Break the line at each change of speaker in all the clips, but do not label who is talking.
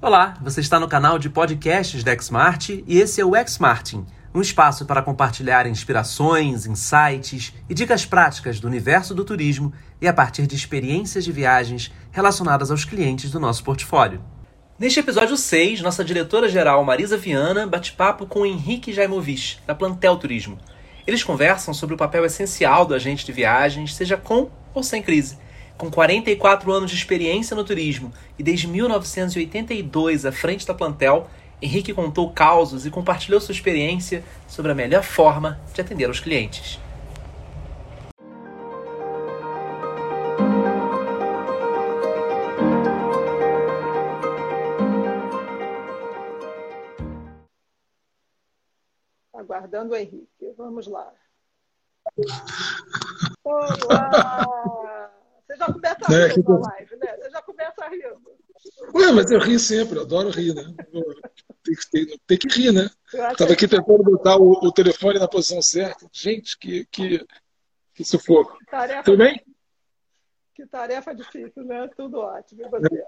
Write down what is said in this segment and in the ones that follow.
Olá, você está no canal de podcasts da Xmart e esse é o Xmartin, um espaço para compartilhar inspirações, insights e dicas práticas do universo do turismo e a partir de experiências de viagens relacionadas aos clientes do nosso portfólio. Neste episódio 6, nossa diretora-geral Marisa Viana bate papo com Henrique Jaimovich, da Plantel Turismo. Eles conversam sobre o papel essencial do agente de viagens, seja com ou sem crise com 44 anos de experiência no turismo e desde 1982 à frente da Plantel, Henrique contou causos e compartilhou sua experiência sobre a melhor forma de atender os clientes.
Aguardando o Henrique. Vamos lá. Olá! Você já começa né? rindo na live, né? Você já começa rindo. Ué,
mas eu rio sempre, eu adoro rir, né? Tem que, tem, tem que rir, né? Estava aqui tentando botar o, o, telefone na posição certa. Gente, que, que, que sufoco. Tarefa, Tudo bem?
Que tarefa difícil, né? Tudo ótimo. E você?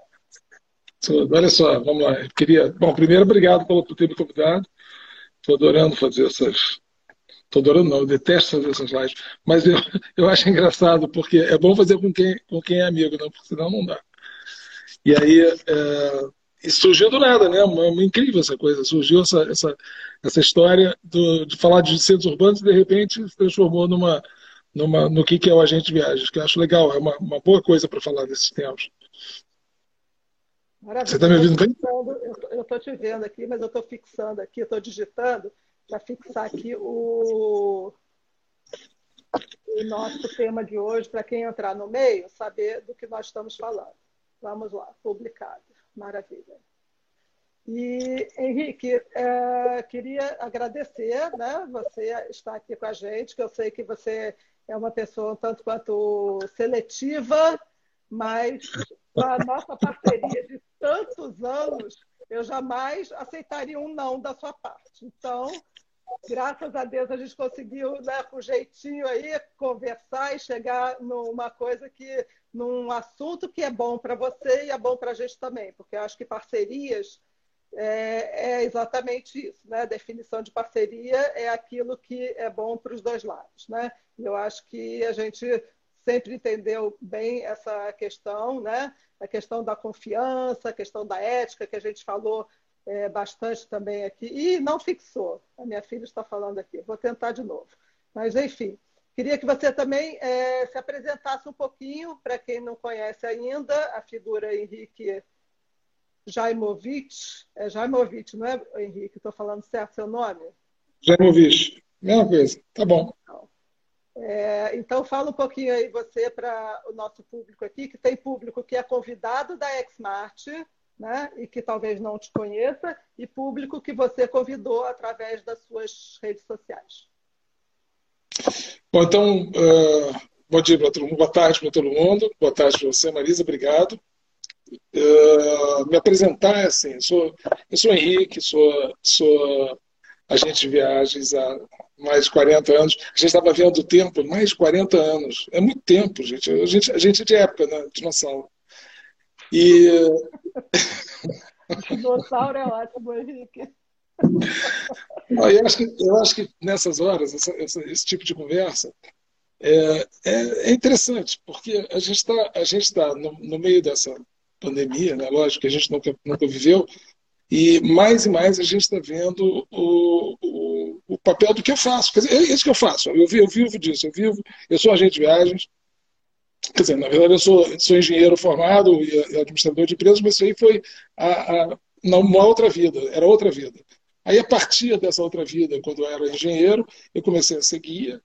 Tudo. Olha só, vamos lá. Eu queria. Bom, primeiro, obrigado por ter me convidado. Estou adorando fazer essas, Estou adorando, não, eu detesto fazer essas lives. Mas eu, eu acho engraçado, porque é bom fazer com quem, com quem é amigo, não, porque senão não dá. E aí, é, surgiu do nada, né? Uma, uma, incrível essa coisa. Surgiu essa, essa, essa história do, de falar de centros urbanos e, de repente, se transformou numa, numa, no que, que é o agente de viagens, que eu acho legal, é uma, uma boa coisa para falar nesses tempos.
Maravilha. Você está me ouvindo bem? Eu estou te vendo aqui, mas eu estou fixando aqui, estou digitando para fixar aqui o, o nosso tema de hoje, para quem entrar no meio, saber do que nós estamos falando. Vamos lá, publicado. Maravilha. E, Henrique, é, queria agradecer, né? Você está aqui com a gente, que eu sei que você é uma pessoa um tanto quanto seletiva, mas a nossa parceria de tantos anos, eu jamais aceitaria um não da sua parte. Então, graças a Deus a gente conseguiu, né, com jeitinho aí, conversar e chegar numa coisa que, num assunto que é bom para você e é bom para a gente também, porque eu acho que parcerias é, é, exatamente isso, né? A definição de parceria é aquilo que é bom para os dois lados, né? Eu acho que a gente sempre entendeu bem essa questão, né? A questão da confiança, a questão da ética que a gente falou é, bastante também aqui. E não fixou. A minha filha está falando aqui. Vou tentar de novo. Mas, enfim, queria que você também é, se apresentasse um pouquinho, para quem não conhece ainda, a figura Henrique Jaimovich. É Jaimovich, não é, Henrique? Estou falando certo seu nome?
Jaimovich. Mesma coisa. Tá bom.
É, então, fala um pouquinho aí você para o nosso público aqui, que tem público que é convidado da Xmart, né, e que talvez não te conheça, e público que você convidou através das suas redes sociais.
Bom, então, uh, bom dia para todo mundo, boa tarde para todo mundo, boa tarde para você, Marisa, obrigado. Uh, me apresentar é assim, eu sou, eu sou Henrique, sou, sou agente de viagens há mais de 40 anos. A gente estava vendo o tempo, mais de 40 anos. É muito tempo, gente. A gente, a gente é de época, né? Noção. E.
Dinossauro é ótimo, Henrique.
eu, acho que, eu acho que nessas horas, essa, essa, esse tipo de conversa é, é, é interessante, porque a gente está tá no, no meio dessa pandemia, né? lógico que a gente nunca, nunca viveu, e mais e mais a gente está vendo o, o, o, papel do que eu faço. Quer dizer, é isso que eu faço. Eu, eu vivo disso. Eu vivo, eu sou agente de viagens, Quer dizer, na verdade, eu sou, sou engenheiro formado e administrador de empresas, mas isso aí foi a, a, uma outra vida, era outra vida. Aí, a partir dessa outra vida, quando eu era engenheiro, eu comecei a ser guia,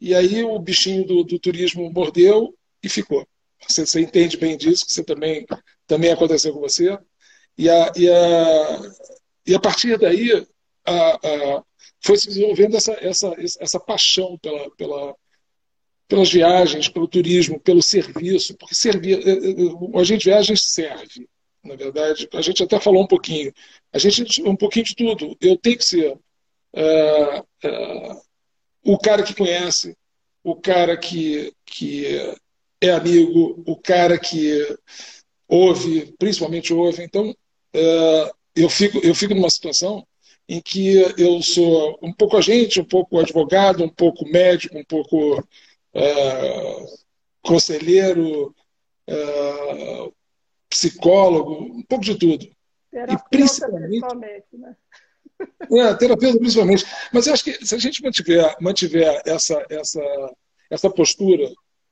e aí o bichinho do, do turismo mordeu e ficou. Você, você, entende bem disso, que você também, também aconteceu com você. E a, e a, e a partir daí a, a, foi se desenvolvendo essa, essa, essa paixão pela, pela, pelas viagens, pelo turismo, pelo serviço, porque servir, eh, eh, eh, a gente viagens serve, na verdade. A gente até falou um pouquinho. A gente um pouquinho de tudo. Eu tenho que ser uh, uh, o cara que conhece, o cara que, que é amigo, o cara que ouve, principalmente ouve. Então, é, eu, fico, eu fico numa situação em que eu sou um pouco agente, um pouco advogado, um pouco médico, um pouco é, conselheiro, é, psicólogo, um pouco de tudo.
Terapeuta, e principalmente, principalmente né?
É, terapeuta principalmente. Mas eu acho que se a gente mantiver, mantiver essa, essa, essa postura,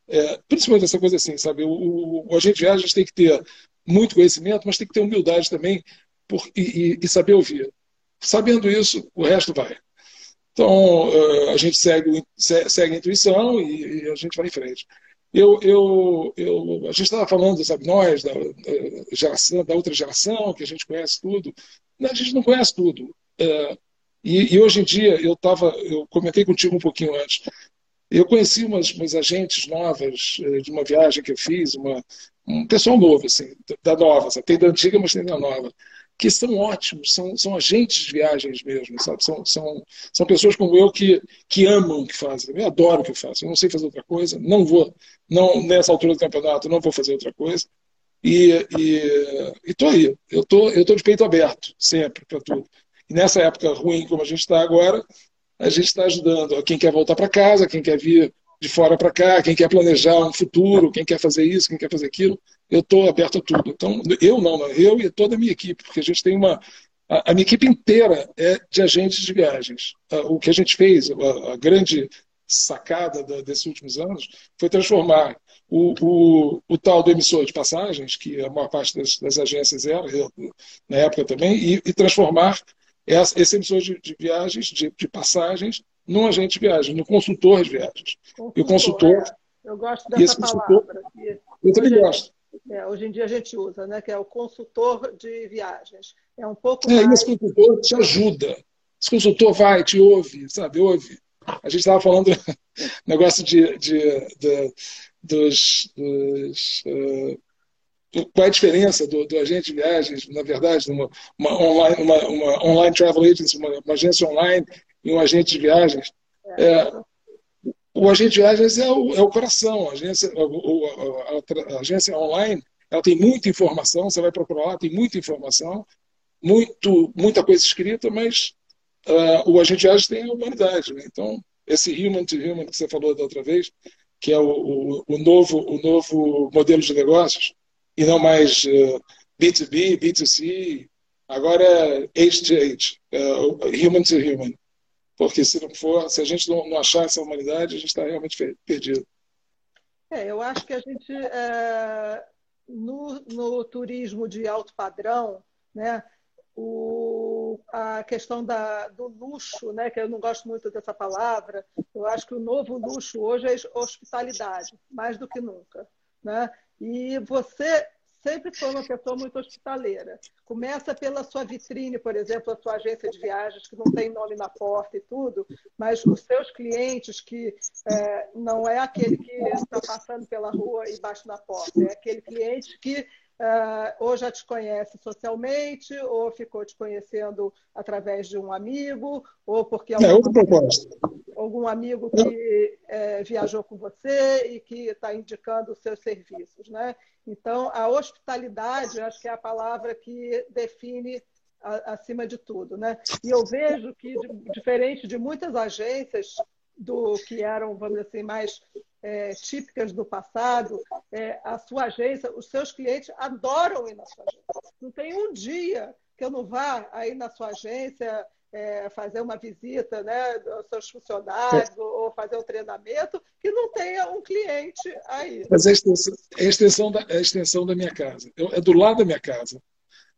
é, principalmente essa coisa assim, sabe? O, o, o agente de viagens tem que ter muito conhecimento, mas tem que ter humildade também por, e, e, saber ouvir. Sabendo isso, o resto vai. Então, é, a gente segue, segue a intuição e, a gente vai em frente. Eu, eu, eu, a gente estava falando, sabe, nós, da, da, geração, da outra geração, que a gente conhece tudo. A gente não conhece tudo. É, e, e, hoje em dia, eu estava, eu comentei contigo um pouquinho antes, eu conheci umas, umas agentes novas de uma viagem que eu fiz, uma, um pessoal novo, assim, da nova, sabe? tem da antiga, mas tem da nova, que são ótimos, são, são agentes de viagens mesmo, sabe? São, são, são pessoas como eu que, que amam o que fazem. Eu adoro o que eu faço, eu não sei fazer outra coisa, não vou, não nessa altura do campeonato, não vou fazer outra coisa. E estou aí, eu tô, estou tô de peito aberto, sempre, para tudo. E nessa época ruim como a gente está agora, a gente está ajudando quem quer voltar para casa, quem quer vir de fora para cá, quem quer planejar um futuro, quem quer fazer isso, quem quer fazer aquilo. Eu estou aberto a tudo. Então, eu não, eu e toda a minha equipe, porque a gente tem uma. A, minha equipe inteira é de agentes de viagens. O que a gente fez, a, grande sacada da, desses últimos anos, foi transformar o, o, o, tal do emissor de passagens, que a maior parte das, das agências era, eu, na época também, e, e transformar esse emissor de, de viagens, de, de, passagens, num agente de viagens, no consultor de viagens.
Consultor, e o consultor. É. Eu gosto dessa palavra.
Eu também
hoje,
gosto.
É, hoje em dia a gente usa, né, que é o consultor de viagens. É um pouco.
É,
mais...
esse consultor te ajuda. Esse consultor vai, te ouve, sabe? Ouve. A gente estava falando negócio de, de, de, dos, dos uh, qual é a diferença do, do, agente de viagens, na verdade, uma, uma, online, uma, uma online travel agency, uma, uma, agência online e um agente de viagens. É, o agente de viagens é o, é o coração. A agência, a, a, a, agência online ela tem muita informação, você vai procurar lá, tem muita informação, muito, muita coisa escrita, mas uh, o agente de viagens tem a humanidade. Né? Então, esse human to human que você falou da outra vez, que é o, o, o novo, o novo modelo de negócios, e não mais uh, B2B, B2C, agora é H to H, uh, human to human. Porque se não for, se a gente não, não achar essa humanidade, a gente está realmente perdido.
É, eu acho que a gente, é, no, no turismo de alto padrão, né, o, a questão da, do luxo, né, que eu não gosto muito dessa palavra, eu acho que o novo luxo hoje é hospitalidade, mais do que nunca. Né? E você sempre foi uma pessoa muito hospitaleira. Começa pela sua vitrine, por exemplo, a sua agência de viagens, que não tem nome na porta e tudo, mas os seus clientes, que é, não é aquele que está passando pela rua e bate na porta, é aquele cliente que Uh, ou já te conhece socialmente, ou ficou te conhecendo através de um amigo, ou porque
algum, é proposta.
algum amigo que é, viajou com você e que está indicando os seus serviços. Né? Então, a hospitalidade, acho que é a palavra que define a, acima de tudo. Né? E eu vejo que, diferente de muitas agências do que eram, vamos dizer assim, mais é, típicas do passado, é, a sua agência, os seus clientes adoram ir na sua agência. Não tem um dia que eu não vá aí na sua agência é, fazer uma visita né, aos seus funcionários é. ou fazer um treinamento que não tenha um cliente aí.
Mas é a extensão, a extensão, da, a extensão da minha casa. Eu, é do lado da minha casa.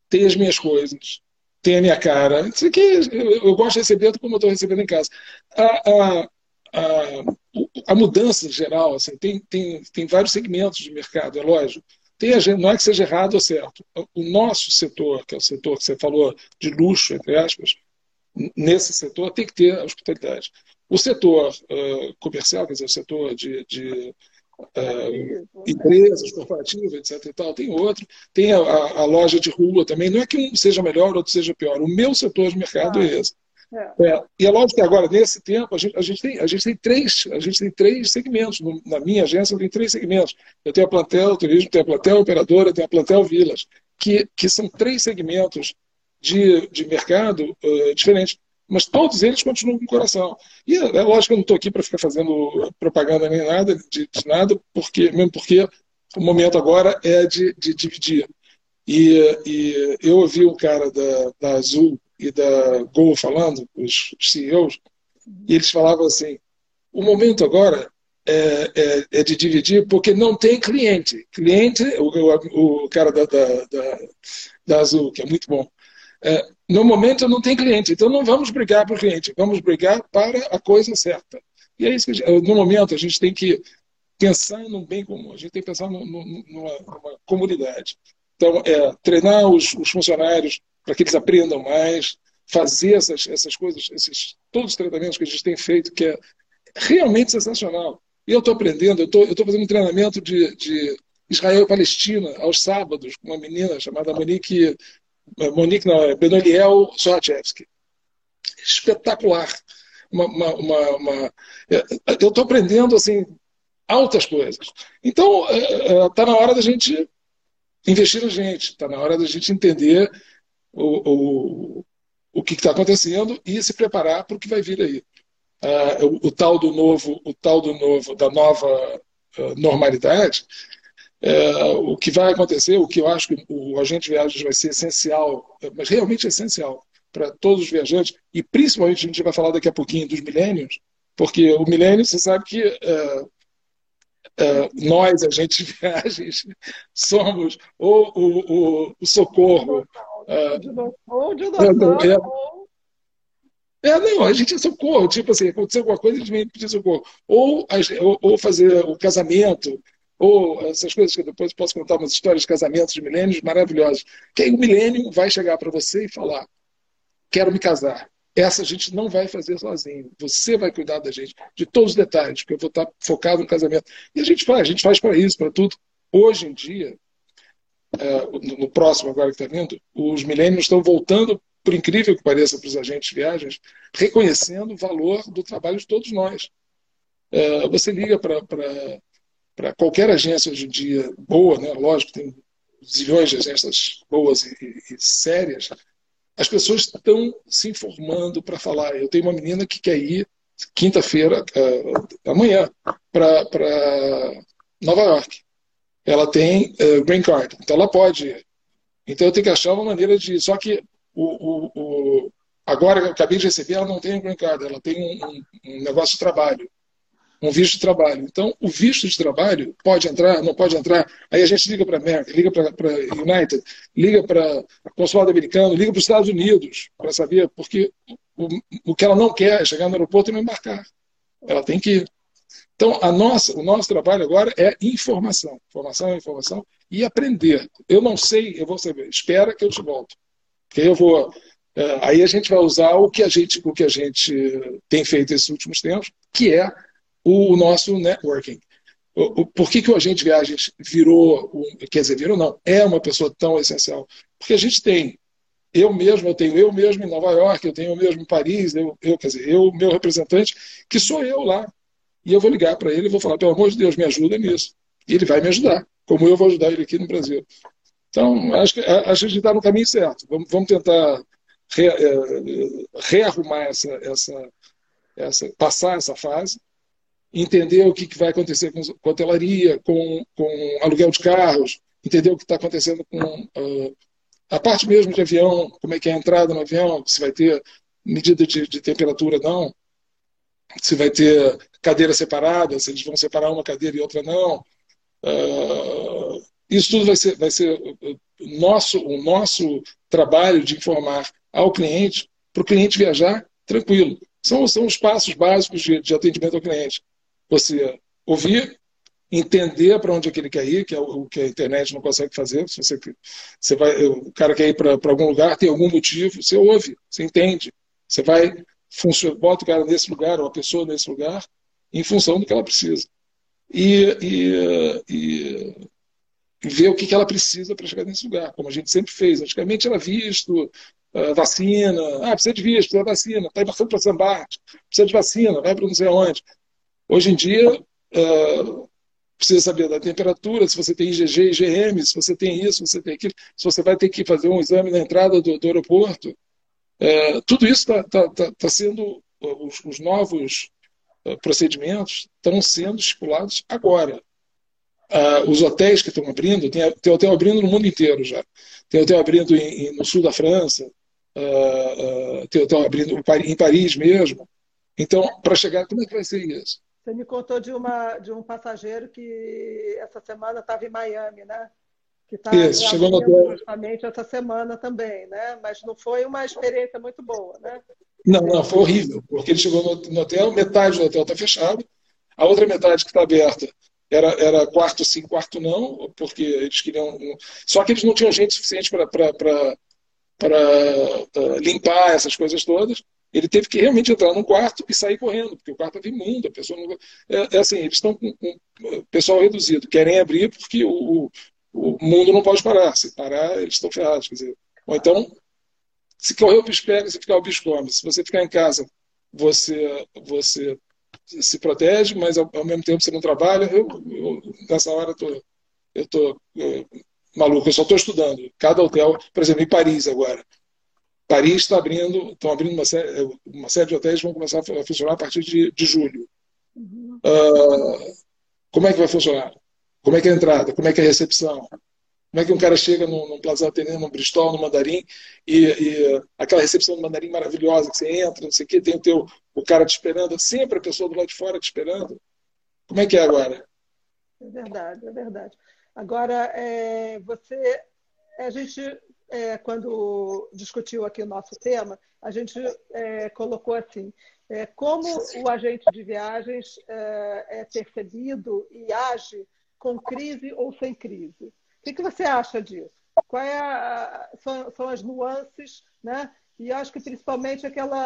Tem as minhas coisas, tem a minha cara. Isso aqui, eu, eu gosto de receber como eu estou recebendo em casa. A, a, a, a mudança geral, assim, tem, tem, tem vários segmentos de mercado, é lógico. Tem a, não é que seja errado ou certo. O nosso setor, que é o setor que você falou de luxo, entre aspas, nesse setor tem que ter a hospitalidade. O setor uh, comercial, quer dizer, o setor de, de uh, empresas corporativas, etc. E tal, tem outro. Tem a, a, loja de rua também. Não é que um seja melhor ou outro seja pior. O meu setor de mercado ah. é esse. É. É, e é lógico que agora, nesse tempo, a gente, a gente, tem, a gente tem três, a gente tem três segmentos. na minha agência, eu tenho três segmentos. Eu tenho a plantel turismo, tenho a plantel operadora, tenho a plantel vilas. que, que são três segmentos de, de mercado uh, diferentes, mas todos eles continuam com o coração. E é, é lógico que eu não estou aqui para ficar fazendo propaganda nem nada, de, de, nada, porque, mesmo porque o momento agora é de, de dividir. E, e, eu ouvi um cara da, da Azul e da Gol falando, os CEOs, e eles falavam assim: o momento agora é, é, é, de dividir porque não tem cliente. Cliente, o, o, cara da, da, da, da, Azul, que é muito bom. É, no momento não tem cliente, então não vamos brigar para o cliente, vamos brigar para a coisa certa. E é isso que gente, no momento a gente tem que pensar no bem comum, a gente tem que pensar numa, numa, comunidade. Então, é, treinar os, os funcionários para que eles aprendam mais, fazer essas, essas coisas, esses, todos os tratamentos que a gente tem feito, que é realmente sensacional. E eu estou aprendendo, eu estou fazendo um treinamento de, de Israel e Palestina aos sábados com uma menina chamada Monique, eh, Monique não, é Benoliel Soachevski. Espetacular. Uma, uma, uma, uma eh, eu estou aprendendo assim altas coisas. Então está eh, na hora da gente investir na gente, está na hora da gente entender o, o, o que está acontecendo e se preparar para o que vai vir aí uh, o, o, tal do novo, o tal do novo, da nova uh, normalidade, uh, o que vai acontecer, o que eu acho que o agente de viagens vai ser essencial, mas realmente essencial para todos os viajantes, e principalmente a gente vai falar daqui a pouquinho dos milênios, porque o milênio, você sabe que uh, nós, agentes de viagens, somos ou o, o, o socorro.
Ou de doação, é,
é, não, a gente é socorro. Tipo assim, aconteceu alguma coisa, a gente vem pedir socorro. Ou, ou, ou, fazer o casamento, ou essas coisas que eu depois posso contar umas histórias de casamentos de milênios maravilhosas. Que aí o milênio vai chegar para você e falar: quero me casar. Essa a gente não vai fazer sozinho. Você vai cuidar da gente, de todos os detalhes, porque eu vou estar focado no casamento. E a gente faz, a gente faz para isso, para tudo. Hoje em dia, é, no próximo agora que está vindo, os milênios estão voltando por incrível que pareça para os agentes de viagens, reconhecendo o valor do trabalho de todos nós. É, você liga para qualquer agência hoje em dia boa, né? lógico, tem zilhões de agências boas e, e, e sérias, as pessoas estão se informando para falar. Eu tenho uma menina que quer ir quinta-feira, uh, amanhã, para Nova York. Ela tem uh, green card, então ela pode. Então eu tenho que achar uma maneira de. Só que o, o, o, agora eu acabei de receber, ela não tem green card, ela tem um, um, negócio de trabalho, um visto de trabalho. Então, o visto de trabalho pode entrar, não pode entrar. Aí a gente liga para a América, liga para United, liga para o consulado americano, liga para os Estados Unidos para saber, porque o, o que ela não quer é chegar no aeroporto e não embarcar. Ela tem que ir. Então, a nossa, o nosso trabalho agora é informação. Informação, informação e aprender. Eu não sei, eu vou saber. Espera que eu te volto. Porque eu vou. É, aí a gente vai usar o que a gente, o que a gente tem feito esses últimos tempos, que é o, nosso networking. por que, que o agente viagens virou, quer dizer, virou não, é uma pessoa tão essencial? Porque a gente tem, eu mesmo, eu tenho eu mesmo em Nova York, eu tenho eu mesmo em Paris, eu, eu quer dizer, eu, meu representante, que sou eu lá. E eu vou ligar para ele e vou falar, pelo amor de Deus, me ajuda nisso. E ele vai me ajudar, como eu vou ajudar ele aqui no Brasil. Então, acho que a, gente está no caminho certo. Vamos, vamos tentar re, é, rearrumar essa, essa, essa, passar essa fase, entender o que, que vai acontecer com, com hotelaria, com, com aluguel de carros, entender o que está acontecendo com uh, a parte mesmo de avião, como é que é a entrada no avião, se vai ter medida de, de temperatura não, se vai ter cadeira separada, se eles vão separar uma cadeira e outra não. Uh, isso tudo vai ser, vai ser nosso, o nosso trabalho de informar ao cliente, para o cliente viajar tranquilo. São, são os passos básicos de, de atendimento ao cliente. Você ouvir, entender para onde é que ele quer ir, que é o que a internet não consegue fazer. Se você, você vai, o cara quer ir para algum lugar, tem algum motivo, você ouve, você entende. Você vai, funciona, bota o cara nesse lugar, ou a pessoa nesse lugar, em função do que ela precisa. E, e, e ver o que, que ela precisa para chegar nesse lugar, como a gente sempre fez. Antigamente era visto, uh, vacina, ah, precisa de visto, precisa de vacina, está embarcando para Sambarte, precisa de vacina, vai para não sei aonde. Hoje em dia, uh, precisa saber da temperatura, se você tem IgG, IgM, se você tem isso, se você tem aquilo, se você vai ter que fazer um exame na entrada do, do aeroporto. É, tudo isso está tá, tá, tá sendo, os, os novos procedimentos estão sendo estipulados agora. Uh, os hotéis que estão abrindo, tem, tem, hotel abrindo no mundo inteiro já. Tem hotel abrindo em, em, no sul da França, uh, tem hotel abrindo em Paris mesmo. Então, para chegar, como é que vai ser isso?
Você me contou de, uma, de um passageiro que essa semana estava em Miami, né? Que está
chegou no
justamente essa semana também, né? Mas não foi uma experiência muito boa, né?
Não, não, foi horrível, porque ele chegou no, no hotel, metade do hotel está fechado, a outra metade que está aberta era, era quarto sim, quarto não, porque eles queriam. Só que eles não tinham gente suficiente para limpar essas coisas todas. Ele teve que realmente entrar num quarto e sair correndo, porque o quarto estava imundo, a pessoa não. É, é assim, eles estão com, com pessoal reduzido, querem abrir porque o, o mundo não pode parar. Se parar, eles estão ferrados. Quer dizer, ou então, se correr o bicho pega, se ficar o bicho come. Se você ficar em casa, você, você se protege, mas ao, ao mesmo tempo você não trabalha. Eu, eu nessa hora, tô, eu estou maluco, eu só estou estudando. Cada hotel, por exemplo, em Paris agora. Paris está abrindo, estão abrindo uma série, uma série de hotéis que vão começar a funcionar a partir de, de julho. Uh, como é que vai funcionar? Como é que é a entrada? Como é que é a recepção? Como é que um cara chega num, num Plaza Atene, num Bristol, no Mandarim, e, e, aquela recepção do Mandarim maravilhosa, que você entra, não sei o quê, tem o, teu, o cara te esperando, sempre a pessoa do lado de fora te esperando. Como é que é agora?
É verdade, é verdade. Agora, é, você, a gente é, quando discutiu aqui o nosso tema, a gente é, colocou assim: é, como o agente de viagens é, é, percebido e age com crise ou sem crise. O que, que você acha disso? Qual é são, são as nuances né, e acho que principalmente aquela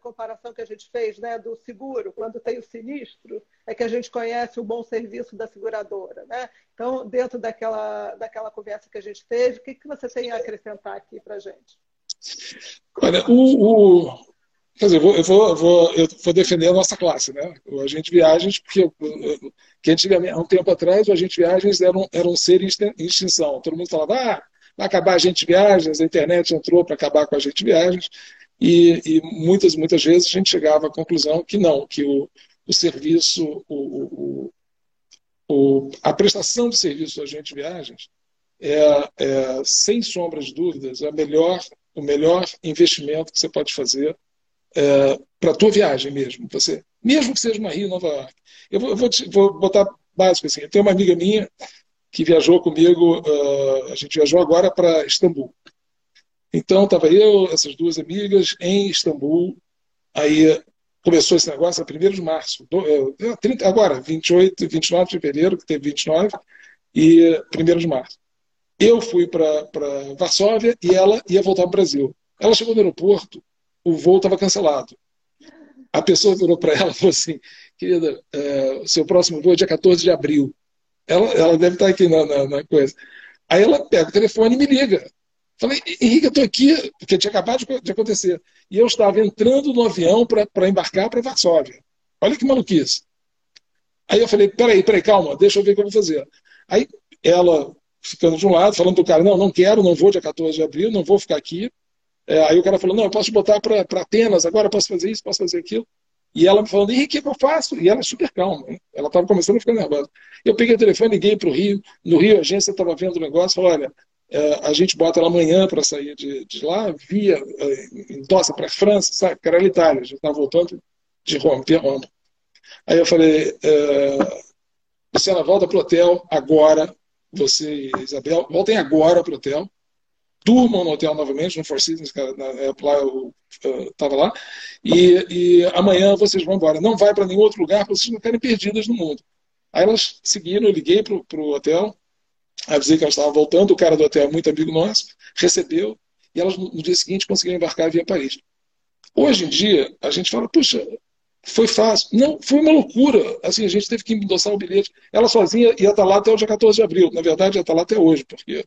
comparação que a gente fez né, do seguro, quando tem o sinistro, é que a gente conhece o bom serviço da seguradora. Né? Então, dentro daquela, daquela conversa que a gente teve, o que, que você tem a acrescentar aqui para a gente?
Olha, o, o, Quer dizer, eu vou, eu vou, eu vou, defender a nossa classe, né? O agente viagens, porque que antigamente, há um tempo atrás, o agente viagens era um, era um ser em extinção. Todo mundo falava, ah, vai acabar a gente viagens, a internet entrou para acabar com a gente viagens, e, e, muitas, muitas vezes a gente chegava à conclusão que não, que o, o serviço, o, o, a prestação de serviço do agente viagens é, é, sem sombra de dúvidas, a melhor, o melhor investimento que você pode fazer é, para a tua viagem mesmo. Você, mesmo que seja uma Rio Nova York. Eu vou, eu vou, te, vou botar básico assim. Eu tenho uma amiga minha que viajou comigo, uh, a gente viajou agora para Istambul. Então, estava eu, essas duas amigas, em Istambul. Aí começou esse negócio a 1 de março. Do, uh, 30, agora, 28, 29 de fevereiro, que teve 29, e 1 de março. Eu fui para Varsóvia e ela ia voltar para o Brasil. Ela chegou no aeroporto, o voo estava cancelado. A pessoa virou para ela e falou assim: querida, o seu próximo voo é dia 14 de abril. Ela, ela deve estar aqui na, na, na coisa. Aí ela pega o telefone e me liga. Falei, Henrique, eu estou aqui, porque tinha acabado de, de acontecer. E eu estava entrando no avião para embarcar para Varsóvia. Olha que maluquice. Aí eu falei, peraí, peraí, calma, deixa eu ver o que eu vou fazer. Aí ela, ficando de um lado, falando o cara, não, não quero, não vou dia 14 de abril, não vou ficar aqui. É, aí o cara falou, não, eu posso botar para Atenas, agora posso fazer isso, posso fazer aquilo. E ela me falando, Henrique, o que eu faço? E ela é super calma. Hein? Ela estava começando a ficar nervosa. Eu peguei o telefone, liguei para o Rio. No Rio, a agência estava vendo o negócio, falou, olha, é, a gente bota ela amanhã para sair de, de, lá, via, é, endossa para a França, sabe? Que era Itália, a gente estava voltando de Roma, via Roma. Aí eu falei, é, Luciana, volta para o hotel agora, você e Isabel, voltem agora para o hotel, durmam no hotel novamente, no Four Seasons, época lá eu estava lá, e, e, amanhã vocês vão embora. Não vai para nenhum outro lugar, porque vocês não querem perdidas no mundo. Aí elas seguiram, eu liguei para o hotel, avisei que elas estavam voltando, o cara do hotel, muito amigo nosso, recebeu, e elas no dia seguinte conseguiram embarcar via Paris. Hoje em dia, a gente fala, puxa, foi fácil. Não, foi uma loucura. Assim, a gente teve que endossar o bilhete. Ela sozinha ia estar lá até o dia 14 de abril. Na verdade, ia estar lá até hoje, porque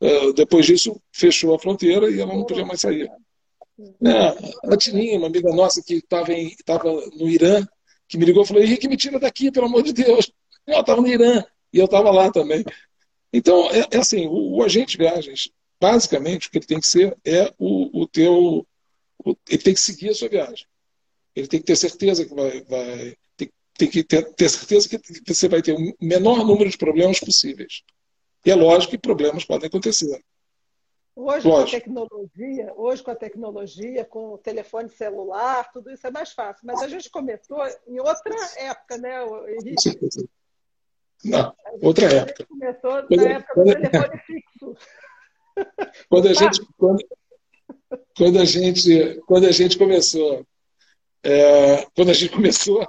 uh, depois disso fechou a fronteira e ela não podia mais sair. É, a Tininha, uma amiga nossa que estava no Irã, que me ligou e falou: Henrique, me tira daqui, pelo amor de Deus. Eu estava no Irã e eu estava lá também. Então, é, é assim, o, o, agente de viagens, basicamente, o que ele tem que ser é o, o teu... O, ele tem que seguir a sua viagem. Ele tem que ter certeza que vai... vai tem, tem que ter, ter certeza que você vai ter o menor número de problemas possíveis. E é lógico que problemas podem acontecer.
Hoje Lógico. com a tecnologia, hoje com a tecnologia, com o telefone celular, tudo isso é mais fácil. Mas a gente começou em outra época, né, Henrique?
Não, outra época.
começou quando, na época do telefone fixo.
Quando a gente, quando, quando, a gente, quando a gente começou, é, quando a gente começou,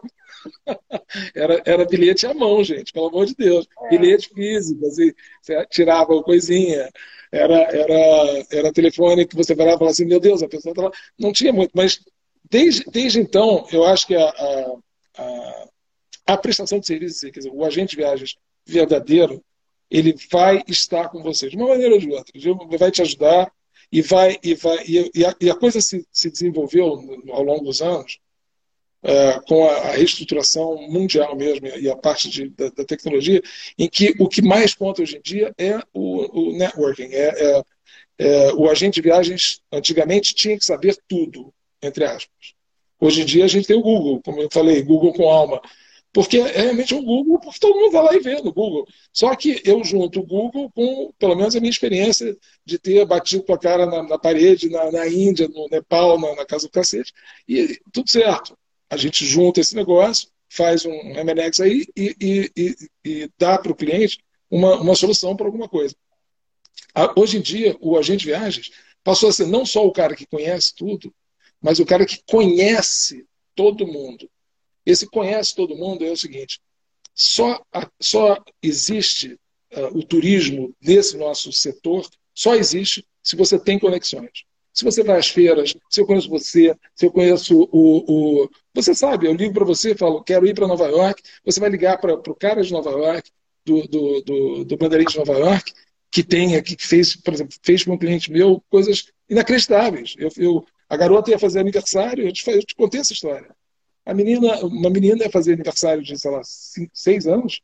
era, era bilhete à mão, gente, pelo amor de Deus. É. Bilhete físico, assim, você tirava uma coisinha, era, era, era telefone que você parava e falava assim, meu Deus, a pessoa estava. Não tinha muito, mas desde, desde então, eu acho que a, a, a, a prestação de serviço, quer dizer, o agente de viagens verdadeiro, ele vai estar com você, de uma maneira ou de outra. Ele vai te ajudar e vai e vai e, a, e a coisa se, se desenvolveu ao longo dos anos é, com a, reestruturação mundial mesmo e a parte de, da, da, tecnologia, em que o que mais conta hoje em dia é o, o networking, é, é, é, o agente de viagens antigamente tinha que saber tudo, entre aspas. Hoje em dia a gente tem o Google, como eu falei, Google com alma. Porque é realmente o Google, porque todo mundo vai lá e vê no Google. Só que eu junto o Google com, pelo menos, a minha experiência de ter batido com a cara na, na parede, na, na, Índia, no Nepal, na, na casa do cacete, e tudo certo a gente junta esse negócio, faz um MNX aí e, e, e, e dá para o cliente uma, uma solução para alguma coisa. Hoje em dia, o agente de viagens passou a ser não só o cara que conhece tudo, mas o cara que conhece todo mundo. Esse conhece todo mundo é o seguinte: só, só existe uh, o turismo nesse nosso setor, só existe se você tem conexões. Se você vai às feiras, se eu conheço você, se eu conheço o. o... Você sabe, eu ligo para você e falo, quero ir para Nova York. Você vai ligar para o cara de Nova York, do, do, do, do Bandeirinha de Nova York, que tem aqui, que fez, por exemplo, fez para um cliente meu coisas inacreditáveis. Eu, eu, a garota ia fazer aniversário, eu te, eu te contei essa história. A menina, uma menina ia fazer aniversário de, sei lá, cinco, seis anos,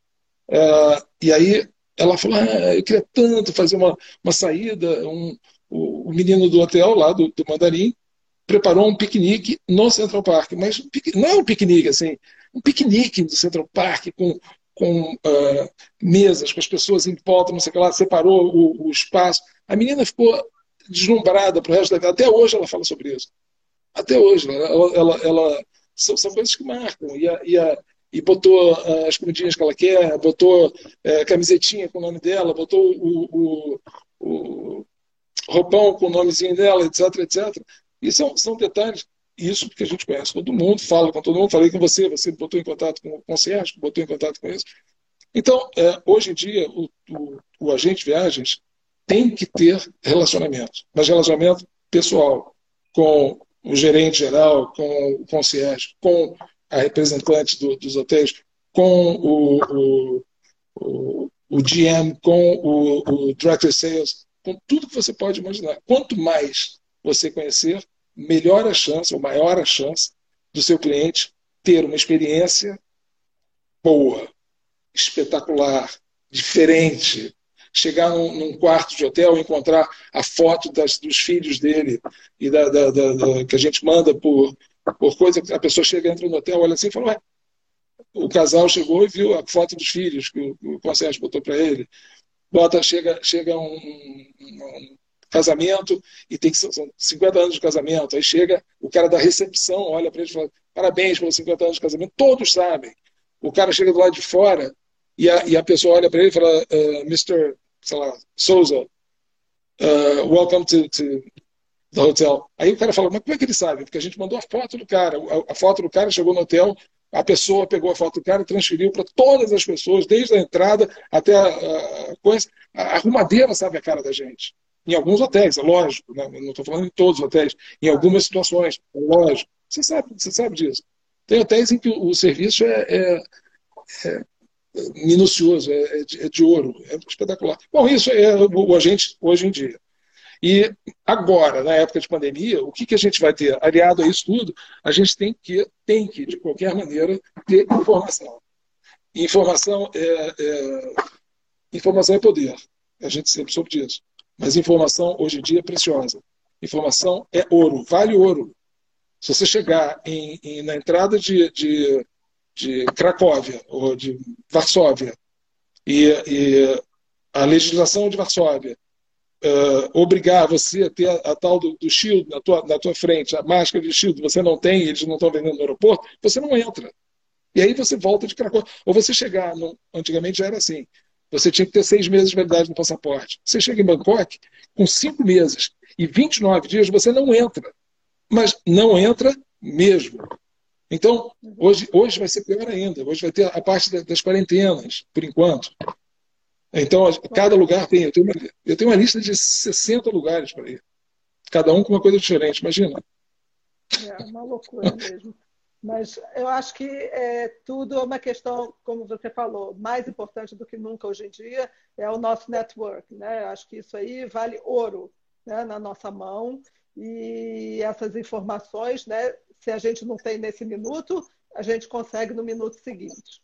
uh, e aí ela falou: ah, eu queria tanto fazer uma, uma saída, um, o, o menino do hotel lá, do, do Mandarim, preparou um piquenique no Central Park, mas não é um piquenique assim, um piquenique no Central Park com, com uh, mesas, com as pessoas em volta, não sei o que lá, separou o, o espaço. A menina ficou deslumbrada para o resto da vida. Até hoje ela fala sobre isso. Até hoje. Ela, ela, ela são, são, coisas que marcam. E, a, e, a, e botou uh, as comidinhas que ela quer, botou uh, camisetinha com o nome dela, botou o, o, o roupão com o nomezinho dela, etc, etc. E são, são detalhes, isso porque a gente conhece todo mundo, fala com todo mundo, falei com você, você botou em contato com o concierge, botou em contato com isso. Então, é, hoje em dia, o, o, o, agente de viagens tem que ter relacionamento, mas relacionamento pessoal, com o gerente geral, com o concierge, com a representante do, dos hotéis, com o, o, o, o GM, com o, o Director Sales, com tudo que você pode imaginar. Quanto mais você conhecer, melhor a chance, ou maior a chance, do seu cliente ter uma experiência boa, espetacular, diferente. Chegar num, num quarto de hotel e encontrar a foto das, dos filhos dele e da, da, da, da, que a gente manda por, por coisa. A pessoa chega, entra no hotel, olha assim e fala: Ué, o casal chegou e viu a foto dos filhos que o, o concierge botou para ele bota, chega, chega um, um, casamento e tem que são 50 anos de casamento. Aí chega o cara da recepção, olha para ele e fala: parabéns pelos 50 anos de casamento. Todos sabem. O cara chega do lado de fora e a, e a pessoa olha para ele e fala: uh, Mr. Sei lá, Souza, uh, welcome to, to the hotel. Aí o cara fala: mas como é que ele sabe? Porque a gente mandou a foto do cara. A, a foto do cara chegou no hotel a pessoa pegou a foto do cara e transferiu para todas as pessoas, desde a entrada até a, a coisa. A arrumadeira sabe a cara da gente. Em alguns hotéis, é lógico, né? não estou falando em todos os hotéis, em algumas situações, é lógico. Você sabe, você sabe disso. Tem hotéis em que o, serviço é, é, é minucioso, é, é, de, é, de, ouro, é espetacular. Bom, isso é o, agente hoje em dia. E agora, na época de pandemia, o que, que a gente vai ter? Aliado a isso tudo, a gente tem que, tem que, de qualquer maneira, ter informação. informação é, é, informação é poder. A gente sempre soube disso. Mas informação hoje em dia é preciosa. Informação é ouro, vale ouro. Se você chegar em, em, na entrada de, de, de, Cracóvia ou de Varsóvia e, e a legislação de Varsóvia uh, obrigar você a ter a, a tal do, do, shield na tua, na tua frente, a máscara de shield, você não tem, eles não estão vendendo no aeroporto, você não entra. E aí você volta de Cracóvia. Ou você chegar, no, antigamente já era assim, você tinha que ter seis meses de validade no passaporte. Você chega em Bangkok, com cinco meses e 29 dias, você não entra. Mas não entra mesmo. Então, hoje, hoje vai ser pior ainda. Hoje vai ter a parte das quarentenas, por enquanto. Então, cada lugar tem. Eu tenho uma, eu tenho uma lista de 60 lugares para ir. Cada um com uma coisa diferente, imagina.
É uma loucura mesmo. Mas eu acho que é, tudo é uma questão, como você falou, mais importante do que nunca hoje em dia é o nosso network. Né? Acho que isso aí vale ouro né, na nossa mão. E essas informações, né, se a gente não tem nesse minuto, a gente consegue no minuto seguinte.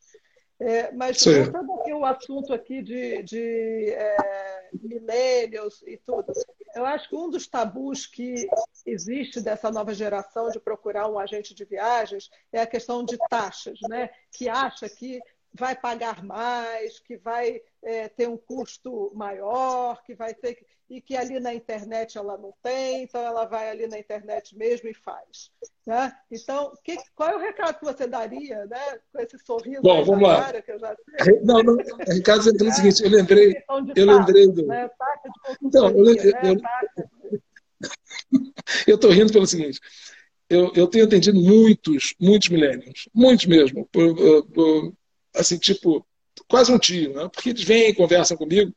É, mas voltando aqui o assunto aqui de, de é, millennials e tudo, eu acho que um dos tabus que existe dessa nova geração de procurar um agente de viagens é a questão de taxas, né? que acha que vai pagar mais, que vai é, ter um custo maior, que vai ter e que ali na internet ela não tem, então ela vai ali na internet mesmo e faz. Né? Então, que, qual é o recado que você daria, né? Com esse sorriso
Bom, vamos lá. Cara, que eu já sei. Não, não, Ricardo, é o seguinte, eu lembrei, eu lembrei do. Né? Então, eu, eu, eu estou rindo pelo seguinte. Eu, eu tenho atendido muitos, muitos milênios, muitos mesmo, por, por, assim, tipo, quase um tio, né? porque eles vêm e conversam comigo.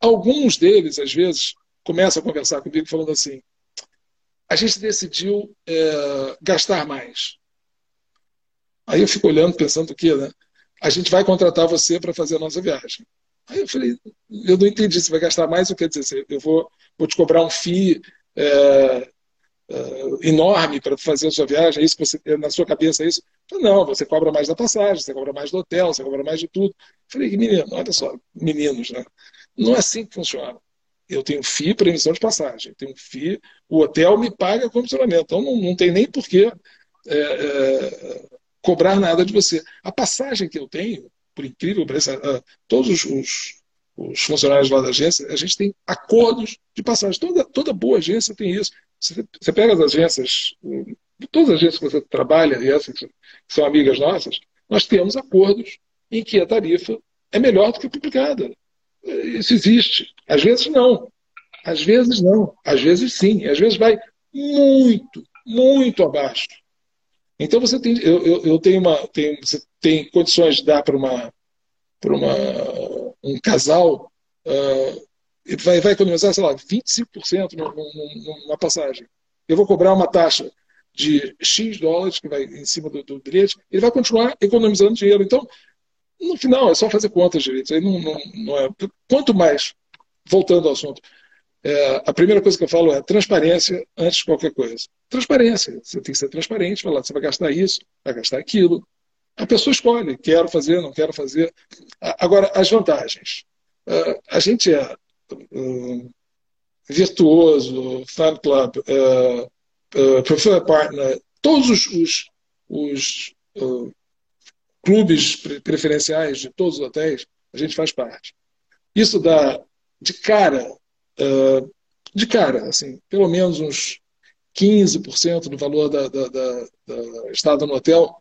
Alguns deles, às vezes, começam a conversar comigo falando assim: a gente decidiu é, gastar mais. Aí eu fico olhando, pensando o quê, né? A gente vai contratar você para fazer a nossa viagem. Aí eu falei, eu não entendi, você vai gastar mais, o que dizer? Eu vou, vou te cobrar um FII é, uh, enorme para fazer a sua viagem, é isso que você na sua cabeça é isso? Não, você cobra mais da passagem, você cobra mais do hotel, você cobra mais de tudo. Falei, menino, olha só, meninos, né? Não é assim que funciona. Eu tenho FII para emissão de passagem, tenho FII, o hotel me paga comissionamento, então não, não tem nem porquê é, é, cobrar nada de você. A passagem que eu tenho, por incrível pareça, todos os, os, os funcionários lá da agência, a gente tem acordos de passagem. Toda, toda boa agência tem isso. Você pega as agências, todas as agências que você trabalha, e essas que são amigas nossas, nós temos acordos em que a tarifa é melhor do que a publicada. Isso existe. Às vezes não. Às vezes não. Às vezes sim. Às vezes vai muito, muito abaixo. Então você tem, eu, eu, eu tenho uma, tenho, você tem condições de dar para uma, para uma, um casal uh, vai, vai economizar, sei lá, 25% numa passagem. Eu vou cobrar uma taxa de X dólares, que vai em cima do, do bilhete, ele vai continuar economizando dinheiro. Então, no final, é só fazer contas direito. Não, não, não é... Quanto mais, voltando ao assunto, é, a primeira coisa que eu falo é transparência antes de qualquer coisa. Transparência. Você tem que ser transparente, falar, você vai gastar isso, vai gastar aquilo. A pessoa escolhe, quero fazer, não quero fazer. Agora, as vantagens. É, a gente é uh, Virtuoso, Fan Club, uh, Preferred Partner, todos os, os, os uh, clubes preferenciais de todos os hotéis, a gente faz parte. Isso dá de cara, uh, de cara, assim, pelo menos uns 15% do valor da, da, da, da estada no hotel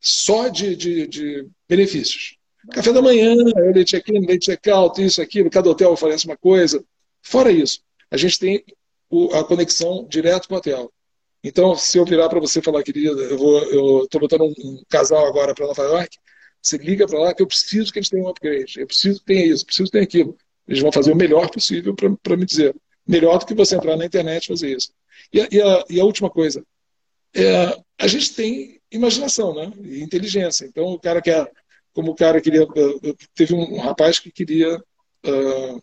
só de, de, de benefícios. Café da manhã, early check-in, late check-out, isso, aquilo, cada hotel oferece uma coisa. Fora isso, a gente tem a conexão direto com o hotel. Então, se eu virar para você falar, querida, eu estou botando um, um, casal agora para Nova York, você liga para lá que eu preciso que eles tenham um upgrade, eu preciso que tenha isso, preciso que tenha aquilo. Eles vão fazer o melhor possível para me dizer. Melhor do que você entrar na internet e fazer isso. E a, e a, e a última coisa, é, a gente tem imaginação né? e inteligência. Então, o cara quer como o cara queria. Teve um rapaz que queria uh,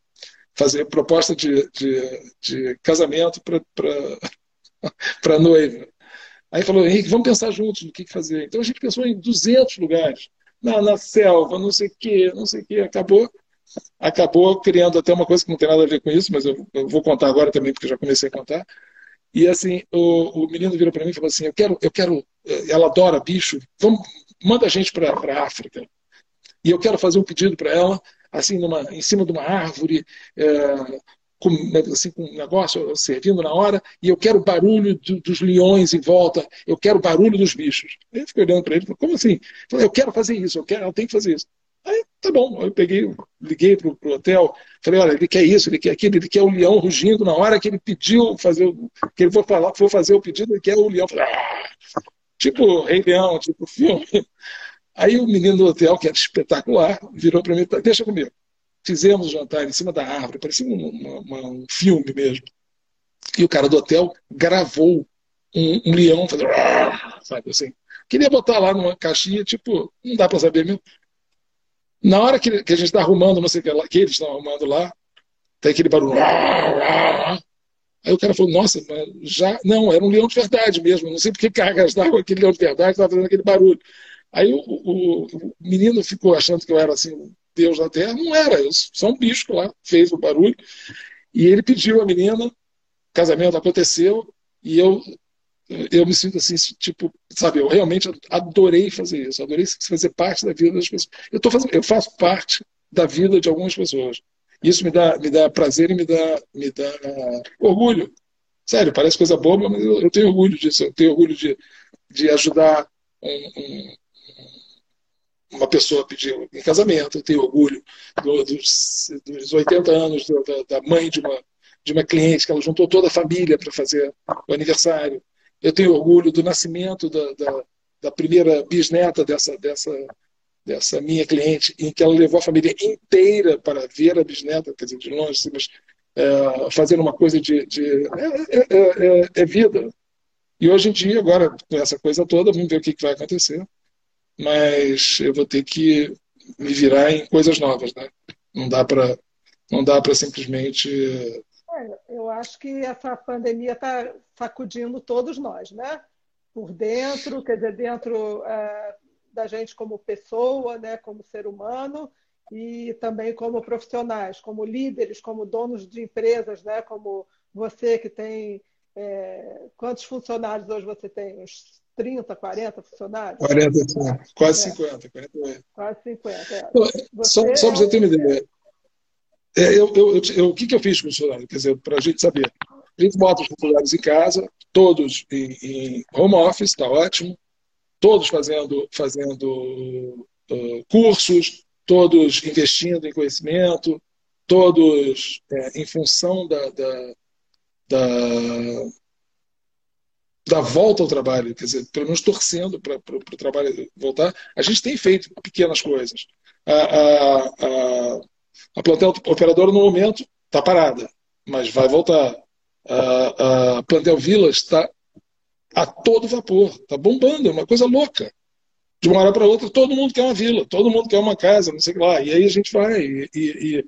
fazer proposta de, de, de casamento para a noiva. Aí falou, Henrique, vamos pensar juntos no que fazer. Então a gente pensou em 200 lugares. na, na selva, não sei o quê, não sei o quê. Acabou, acabou criando até uma coisa que não tem nada a ver com isso, mas eu, eu vou contar agora também, porque já comecei a contar. E assim, o, o menino virou para mim e falou assim: Eu quero, eu quero. Ela adora bicho, vamos, manda a gente para a África. E eu quero fazer um pedido para ela, assim, numa, em cima de uma árvore, é, com, assim, com um negócio servindo na hora, e eu quero o barulho do, dos leões em volta, eu quero o barulho dos bichos. Eu fiquei olhando para ele, como assim? Eu, falei, quero fazer isso, eu quero, eu tenho que fazer isso. Aí, tá bom, eu peguei, liguei pro, pro hotel, falei, olha, ele quer isso, ele quer aquilo, ele quer o leão rugindo na hora que ele pediu fazer, que ele for falar, for fazer o pedido, ele quer o leão. Falei, ah! Tipo Rei Leão, tipo filme. Aí o menino do hotel, que era espetacular, virou para mim, deixa comigo. Fizemos jantar em cima da árvore, parecia um, uma, um filme mesmo. E o cara do hotel gravou um, um leão fazendo, sabe assim. Queria botar lá numa caixinha, tipo, não dá para saber mesmo. Na hora que, que a gente está arrumando, não sei o que, que eles estão arrumando lá, tem aquele barulho. Aí o cara falou, nossa, já. Não, era um leão de verdade mesmo. Não sei porque cargas d'água aquele leão de verdade estava fazendo aquele barulho. Aí o, o, o, menino ficou achando que eu era assim, Deus na Terra. Não era, sou um bicho lá, fez o barulho. E ele pediu a menina, casamento aconteceu, e eu eu me sinto assim, tipo, sabe, eu realmente adorei fazer isso, adorei fazer parte da vida das pessoas. Eu, tô fazendo, eu faço parte da vida de algumas pessoas. Isso me dá, me dá prazer e me dá, me dá orgulho. Sério, parece coisa boba, mas eu, eu tenho orgulho disso. Eu tenho orgulho de, de ajudar um, uma pessoa a pedir em casamento. Eu tenho orgulho do, dos, dos 80 anos da, da mãe de uma, de uma cliente, que ela juntou toda a família para fazer o aniversário. Eu tenho orgulho do nascimento da, da, da primeira bisneta dessa, dessa, dessa minha cliente, em que ela levou a família inteira para ver a bisneta, quer dizer, de longe, mas é, fazendo uma coisa de. de é, é, é, é, vida. E hoje em dia, agora, com essa coisa toda, vamos ver o que, que vai acontecer. Mas eu vou ter que me virar em coisas novas, né? Não dá para não dá para simplesmente
é, eu acho que essa pandemia está sacudindo todos nós, né? Por dentro, quer dizer, dentro é, da gente como pessoa, né? Como ser humano e também como profissionais, como líderes, como donos de empresas, né? Como você que tem é, quantos funcionários hoje você tem? Uns 30, 40 funcionários?
40, quase é. 50. 40,
quase 50. É.
Você só, só para você ter uma ideia, é, eu, eu, eu, o que, que eu fiz com os funcionários? Quer dizer, para a gente saber. A gente bota os funcionários em casa, todos em, em home office, está ótimo, todos fazendo, fazendo uh, cursos, todos investindo em conhecimento, todos é, em função da, da, da, da, volta ao trabalho, quer dizer, pelo menos torcendo para o trabalho voltar. A gente tem feito pequenas coisas. A, a, a, a plantel operadora, no momento, está parada, mas vai voltar. A, a plantel Vilas está a todo vapor, está bombando, é uma coisa louca. De uma hora para outra, todo mundo quer uma vila, todo mundo quer uma casa, não sei lá. E aí a gente vai. E, e,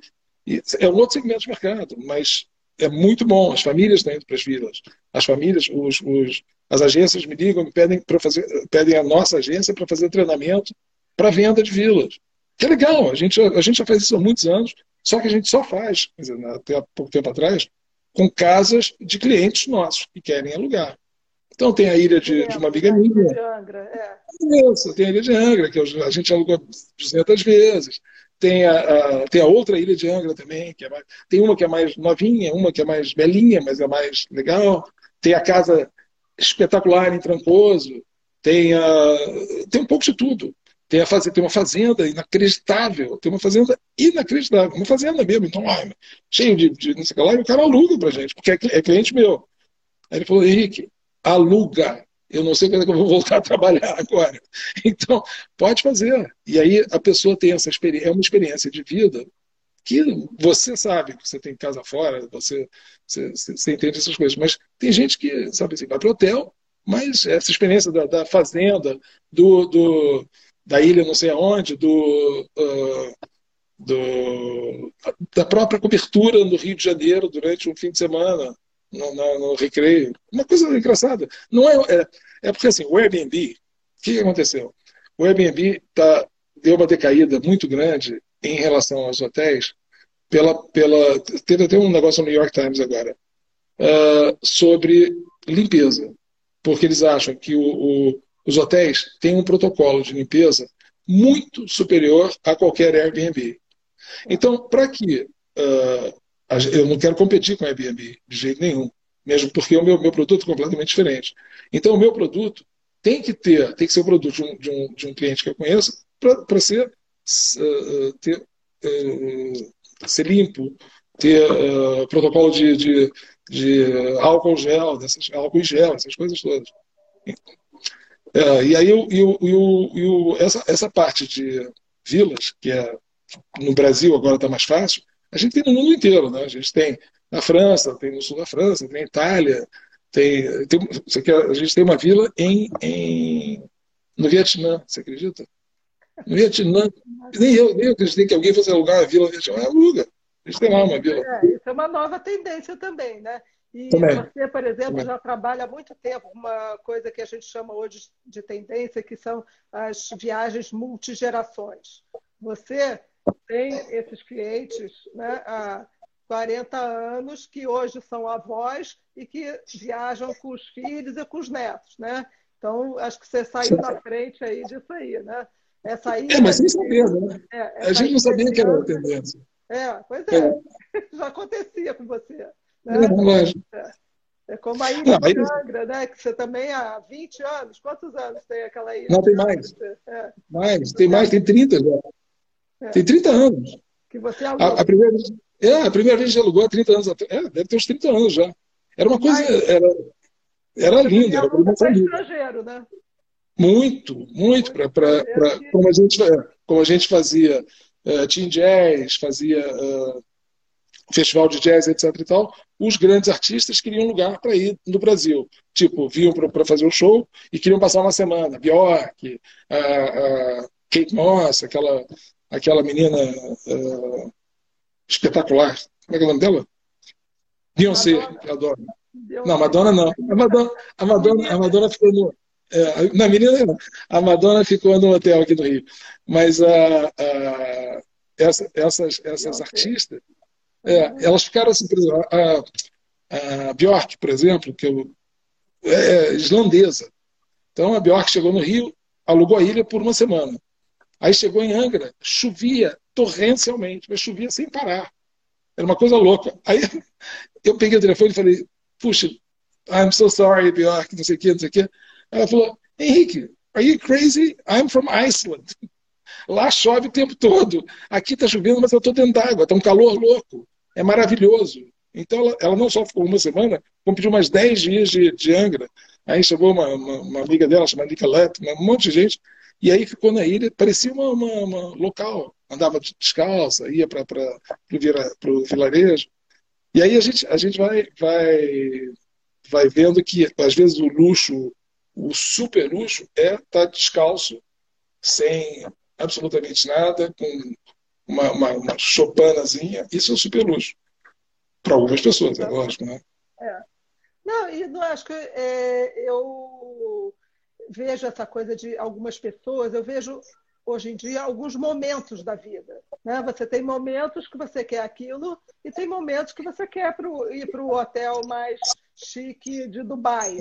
e, é um outro segmento de mercado, mas é muito bom. As famílias estão indo para as vilas. As famílias, os, os, as agências me ligam, me pedem, fazer, pedem a nossa agência para fazer treinamento para venda de vilas. Que é legal, a gente, a gente já faz isso há muitos anos, só que a gente só faz, dizer, até há pouco tempo atrás, com casas de clientes nossos que querem alugar. Então tem a ilha de, de uma amiga minha. De Angra, é. Isso, tem a ilha de Angra, que a gente alugou 200 vezes. Tem a, a, tem a outra ilha de Angra também, que é mais, tem uma que é mais novinha, uma que é mais belinha, mas é mais legal. Tem a casa espetacular em Trancoso. Tem, a, tem um pouco de tudo. Tem, a tem uma fazenda inacreditável, tem uma fazenda inacreditável, uma fazenda mesmo, ai, cheio de, de não sei o que lá, e o cara aluga pra gente, porque é, é cliente meu. Aí ele falou, Henrique, aluga. Eu não sei quando é que eu vou voltar a trabalhar agora. Então, pode fazer. E aí a pessoa tem essa experiência, é uma experiência de vida que você sabe que você tem casa fora, você, você, você entende essas coisas, mas tem gente que, sabe assim, vai para o hotel, mas essa experiência da, da fazenda, do, do, da ilha não sei aonde, do, uh, do, da própria cobertura no Rio de Janeiro durante um fim de semana, no, no, no recreio. Uma coisa engraçada. Não é, é, é porque assim, o Airbnb, o que aconteceu? O Airbnb está deu uma decaída muito grande em relação aos hotéis, pela, pela, teve até um negócio no New York Times agora, uh, sobre limpeza. Porque eles acham que o, o, os hotéis têm um protocolo de limpeza muito superior a qualquer Airbnb. Então, para que uh, eu não quero competir com Airbnb de jeito nenhum, mesmo porque o meu, meu produto é completamente diferente. Então, o meu produto tem que ter, tem que ser o produto de um, de um, de um cliente que eu conheço para ser, ter, uh, ser limpo, ter uh, protocolo de, de, de, álcool gel, dessas, álcool gel, essas coisas todas. e aí eu, eu, eu, essa, essa parte de vilas, que é no Brasil agora está mais fácil, a gente tem no mundo inteiro. Né? A gente tem na França, tem no sul da França, tem na Itália, tem, tem, a gente tem uma vila em, em, no Vietnã, você acredita? No Vietnã. Nem eu, nem eu acreditei que alguém fosse alugar uma vila Vietnã. É aluga. A gente tem lá uma vila.
É, isso é uma nova tendência também, né? E também. você, por exemplo, também. já trabalha há muito tempo uma coisa que a gente chama hoje de tendência, que são as viagens multigerações. Você tem esses clientes né, há 40 anos que hoje são avós e que viajam com os filhos e com os netos, né? Então, acho que você saiu na frente aí disso aí, né?
Essa aí, é, mas sem saber, né? É, a gente não sabia que era a tendência.
É, pois é. é. Já acontecia com você. Né?
É, lógico.
É. é como a ilha não, de Angra, né? Que você também há 20 anos. Quantos anos tem aquela ilha?
Não, tem mais. É. Mais, tem mais, tem 30 já. É. Tem 30 anos.
Que você alugou.
A, a, primeira vez, é, a primeira vez que alugou há 30 anos. É, deve ter uns 30 anos já. Era uma coisa. Era, era linda. Era
uma estrangeiro, né?
Muito, muito, para como, a gente, como a gente fazia uh, Jazz, fazia uh, festival de jazz, etc. e tal, os grandes artistas queriam lugar para ir no Brasil. Tipo, vinham para fazer o show e queriam passar uma semana. Bjork, a, a Kate Moss, aquela, aquela menina uh, espetacular. Como é que é o nome dela? Beyoncé, que eu adoro. Não, Madonna não. A Madonna, a Madonna, a Madonna ficou no. É, na menina não. A Madonna ficou no hotel aqui no Rio. Mas a, a essa, essas, essas artistas, é, elas ficaram assim, por exemplo, a, a Bjork, por exemplo, que eu, é, é islandesa. Então a Bjork chegou no Rio, alugou a ilha por uma semana. Aí chegou em Angra, chovia torrencialmente, mas chovia sem parar. Era uma coisa louca. Aí eu peguei o telefone e falei, puxa, I'm so sorry, Bjork, não sei o quê, não sei o quê. Ela falou, Henrique, are you crazy? I'm from Iceland. Lá chove o tempo todo. Aqui está chovendo, mas eu estou dentro d'água. Está um calor louco. É maravilhoso. Então ela, ela, não só ficou uma semana, como pediu mais 10 dias de, de Angra. Aí chegou uma, uma, uma amiga dela, chamada Nicolette, um monte de gente. E aí ficou na ilha, parecia uma, uma, uma local. Andava descalça, ia para o vilarejo. E aí a gente, a gente vai, vai, vai vendo que, às vezes, o luxo, o super luxo, é estar tá descalço, sem absolutamente nada, com uma, uma, uma chopanazinha. Isso é o super luxo. Para algumas pessoas, é lógico, né?
É. Não, e não acho que é, eu vejo essa coisa de algumas pessoas, eu vejo hoje em dia alguns momentos da vida. Né? Você tem momentos que você quer aquilo e tem momentos que você quer pro, ir para o hotel mais chique de Dubai,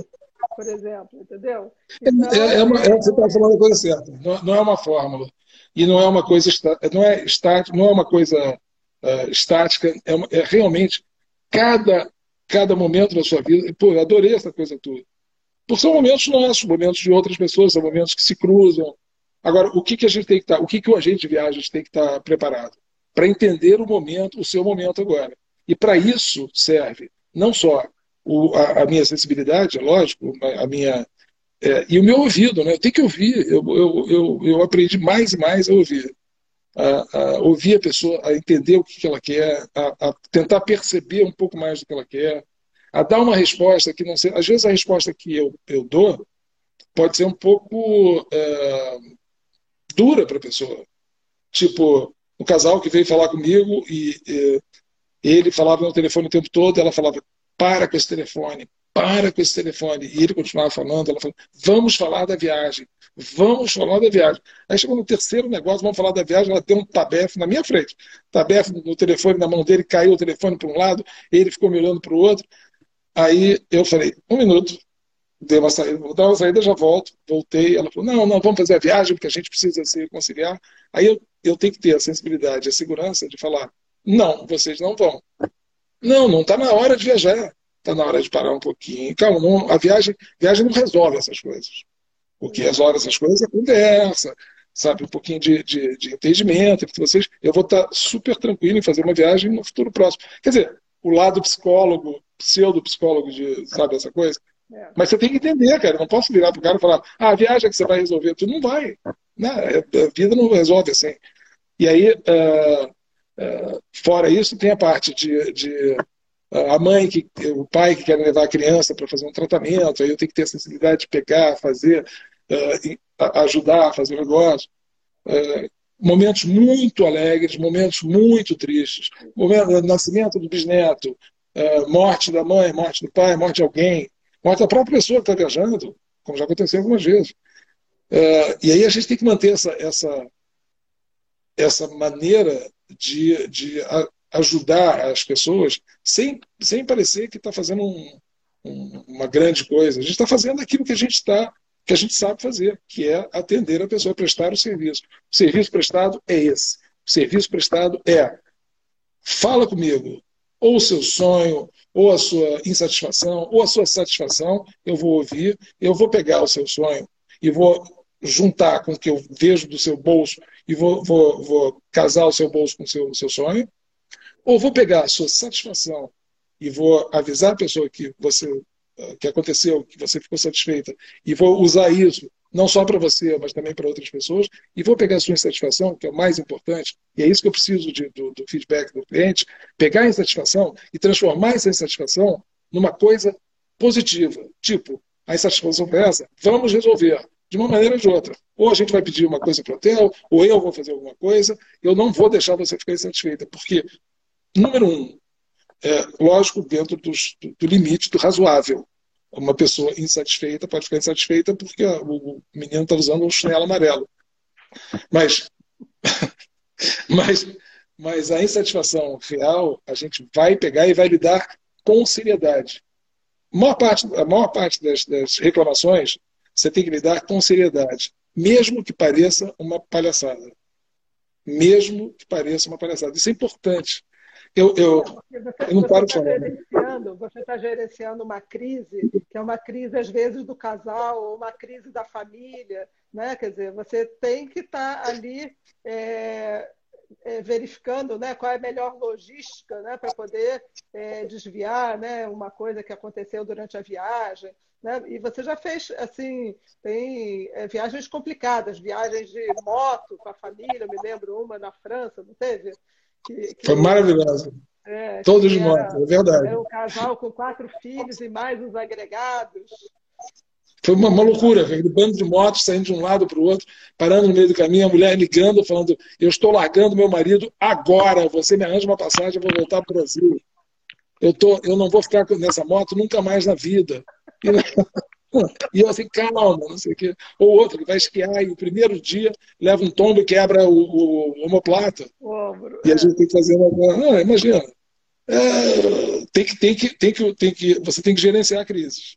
por exemplo, entendeu?
Então, é, é uma, é, você está falando a coisa certa. Não, não, é uma fórmula e não é uma coisa não é estática, não é uma coisa uh, estática. É, uma, é, realmente cada cada momento da sua vida. Pô, eu adorei essa coisa toda. Porque são momentos nossos, momentos de outras pessoas, são momentos que se cruzam, Agora, o que, que a gente tem que estar, tá, o que, que o agente de viagens tem que estar tá preparado? Para entender o momento, o seu momento agora. E para isso serve não só o, a, a, minha sensibilidade, é lógico, a minha. É, e o meu ouvido, né? Eu tenho que ouvir. Eu, eu, eu, eu aprendi mais e mais a ouvir. A, a, ouvir a pessoa, a entender o que, que ela quer, a, a, tentar perceber um pouco mais do que ela quer, a dar uma resposta que não seja. Às vezes a resposta que eu, eu dou pode ser um pouco. É, dura para a pessoa. Tipo, o casal que veio falar comigo e, e ele falava no telefone o tempo todo, ela falava, para com esse telefone, para com esse telefone. E ele continuava falando, ela falou, vamos falar da viagem, vamos falar da viagem. Aí chegou no terceiro negócio, vamos falar da viagem, ela tem um tabef na minha frente. Tabef no telefone na mão dele, caiu o telefone para um lado, ele ficou me olhando para o outro. Aí eu falei, um minuto, dei uma saída, vou dar uma saída, já volto. Voltei, ela falou, não, não, vamos fazer a viagem, porque a gente precisa se reconciliar. Aí eu, eu tenho que ter a sensibilidade, a segurança de falar, não, vocês não vão. Não, não está na hora de viajar está na hora de parar um pouquinho. Calma, não, a viagem, viagem não resolve essas coisas. O que resolve essas coisas é conversa, sabe, um pouquinho de, de, de entendimento entre vocês. Eu vou estar super tranquilo em fazer uma viagem no futuro próximo. Quer dizer, o lado psicólogo, pseudo-psicólogo, de, sabe, essa coisa. É. Mas você tem que entender, cara. Eu não posso virar para o cara e falar, ah, a viagem é que você vai resolver. Tu não vai. Né? A vida não resolve assim. E aí, uh, fora isso, tem a parte de, de a mãe, que, o pai que quer levar a criança para fazer um tratamento, aí eu tenho que ter a sensibilidade de pegar, fazer, uh, ajudar a fazer o negócio. Uh, momentos muito alegres, momentos muito tristes. Momento, nascimento do bisneto, uh, morte da mãe, morte do pai, morte de alguém, morte da própria pessoa que está viajando, como já aconteceu algumas vezes. e aí a gente tem que manter essa, essa, essa maneira de, de ajudar as pessoas sem, sem parecer que está fazendo um, um, uma grande coisa. A gente está fazendo aquilo que a gente está que a gente sabe fazer, que é atender a pessoa, prestar o serviço. O serviço prestado é esse. O serviço prestado é fala comigo, ou o seu sonho, ou a sua insatisfação, ou a sua satisfação, eu vou ouvir, eu vou pegar o seu sonho e vou juntar com o que eu vejo do seu bolso e vou, vou, vou casar o seu bolso com o seu, seu sonho, ou vou pegar a sua satisfação e vou avisar a pessoa que você eh, que aconteceu, que você ficou satisfeita, e vou usar isso não só para você, mas também para outras pessoas, e vou pegar a sua insatisfação, que é o mais importante, e é isso que eu preciso de, do, do, feedback do cliente, pegar a insatisfação e transformar essa insatisfação numa coisa positiva. Tipo, a insatisfação foi essa, vamos resolver, de uma maneira ou de outra. Ou a gente vai pedir uma coisa para o hotel, ou eu vou fazer alguma coisa, eu não vou deixar você ficar insatisfeita, porque Número um, é, lógico, dentro dos, do, limite do razoável. Uma pessoa insatisfeita pode ficar insatisfeita porque o menino está usando um chinelo amarelo. Mas, mas, mas a insatisfação real a gente vai pegar e vai lidar com seriedade. A maior parte, a maior parte das, das reclamações você tem que lidar com seriedade, mesmo que pareça uma palhaçada. Mesmo que pareça uma palhaçada. Isso é importante. Eu, eu,
você, eu não paro de tá falar. Você está gerenciando uma crise, que é uma crise, às vezes, do casal, ou uma crise da família. Né? Quer dizer, você tem que estar tá ali é, é, verificando né, qual é a melhor logística né, para poder é, desviar né, uma coisa que aconteceu durante a viagem. Né? E você já fez, assim, tem é, viagens complicadas, viagens de moto com a família, me lembro uma na França, não teve?
Que, que... Foi maravilhosa. É, Todos de moto, é verdade.
É um casal com quatro filhos e mais os agregados.
Foi uma, uma loucura, aquele bando de motos saindo de um lado para o outro, parando no meio do caminho, a mulher ligando, falando: Eu estou largando meu marido agora, você me arranja uma passagem, eu vou voltar para o Brasil. Eu, tô, eu não vou ficar nessa moto nunca mais na vida. E, eu assim, calma, não sei o quê. Ou outro que vai esquiar e o primeiro dia leva um tombo e quebra o, o omoplata. Ombro, e a gente tem que fazer uma. Não, imagina. É, tem que, tem que, tem que, tem que, você tem que gerenciar crises.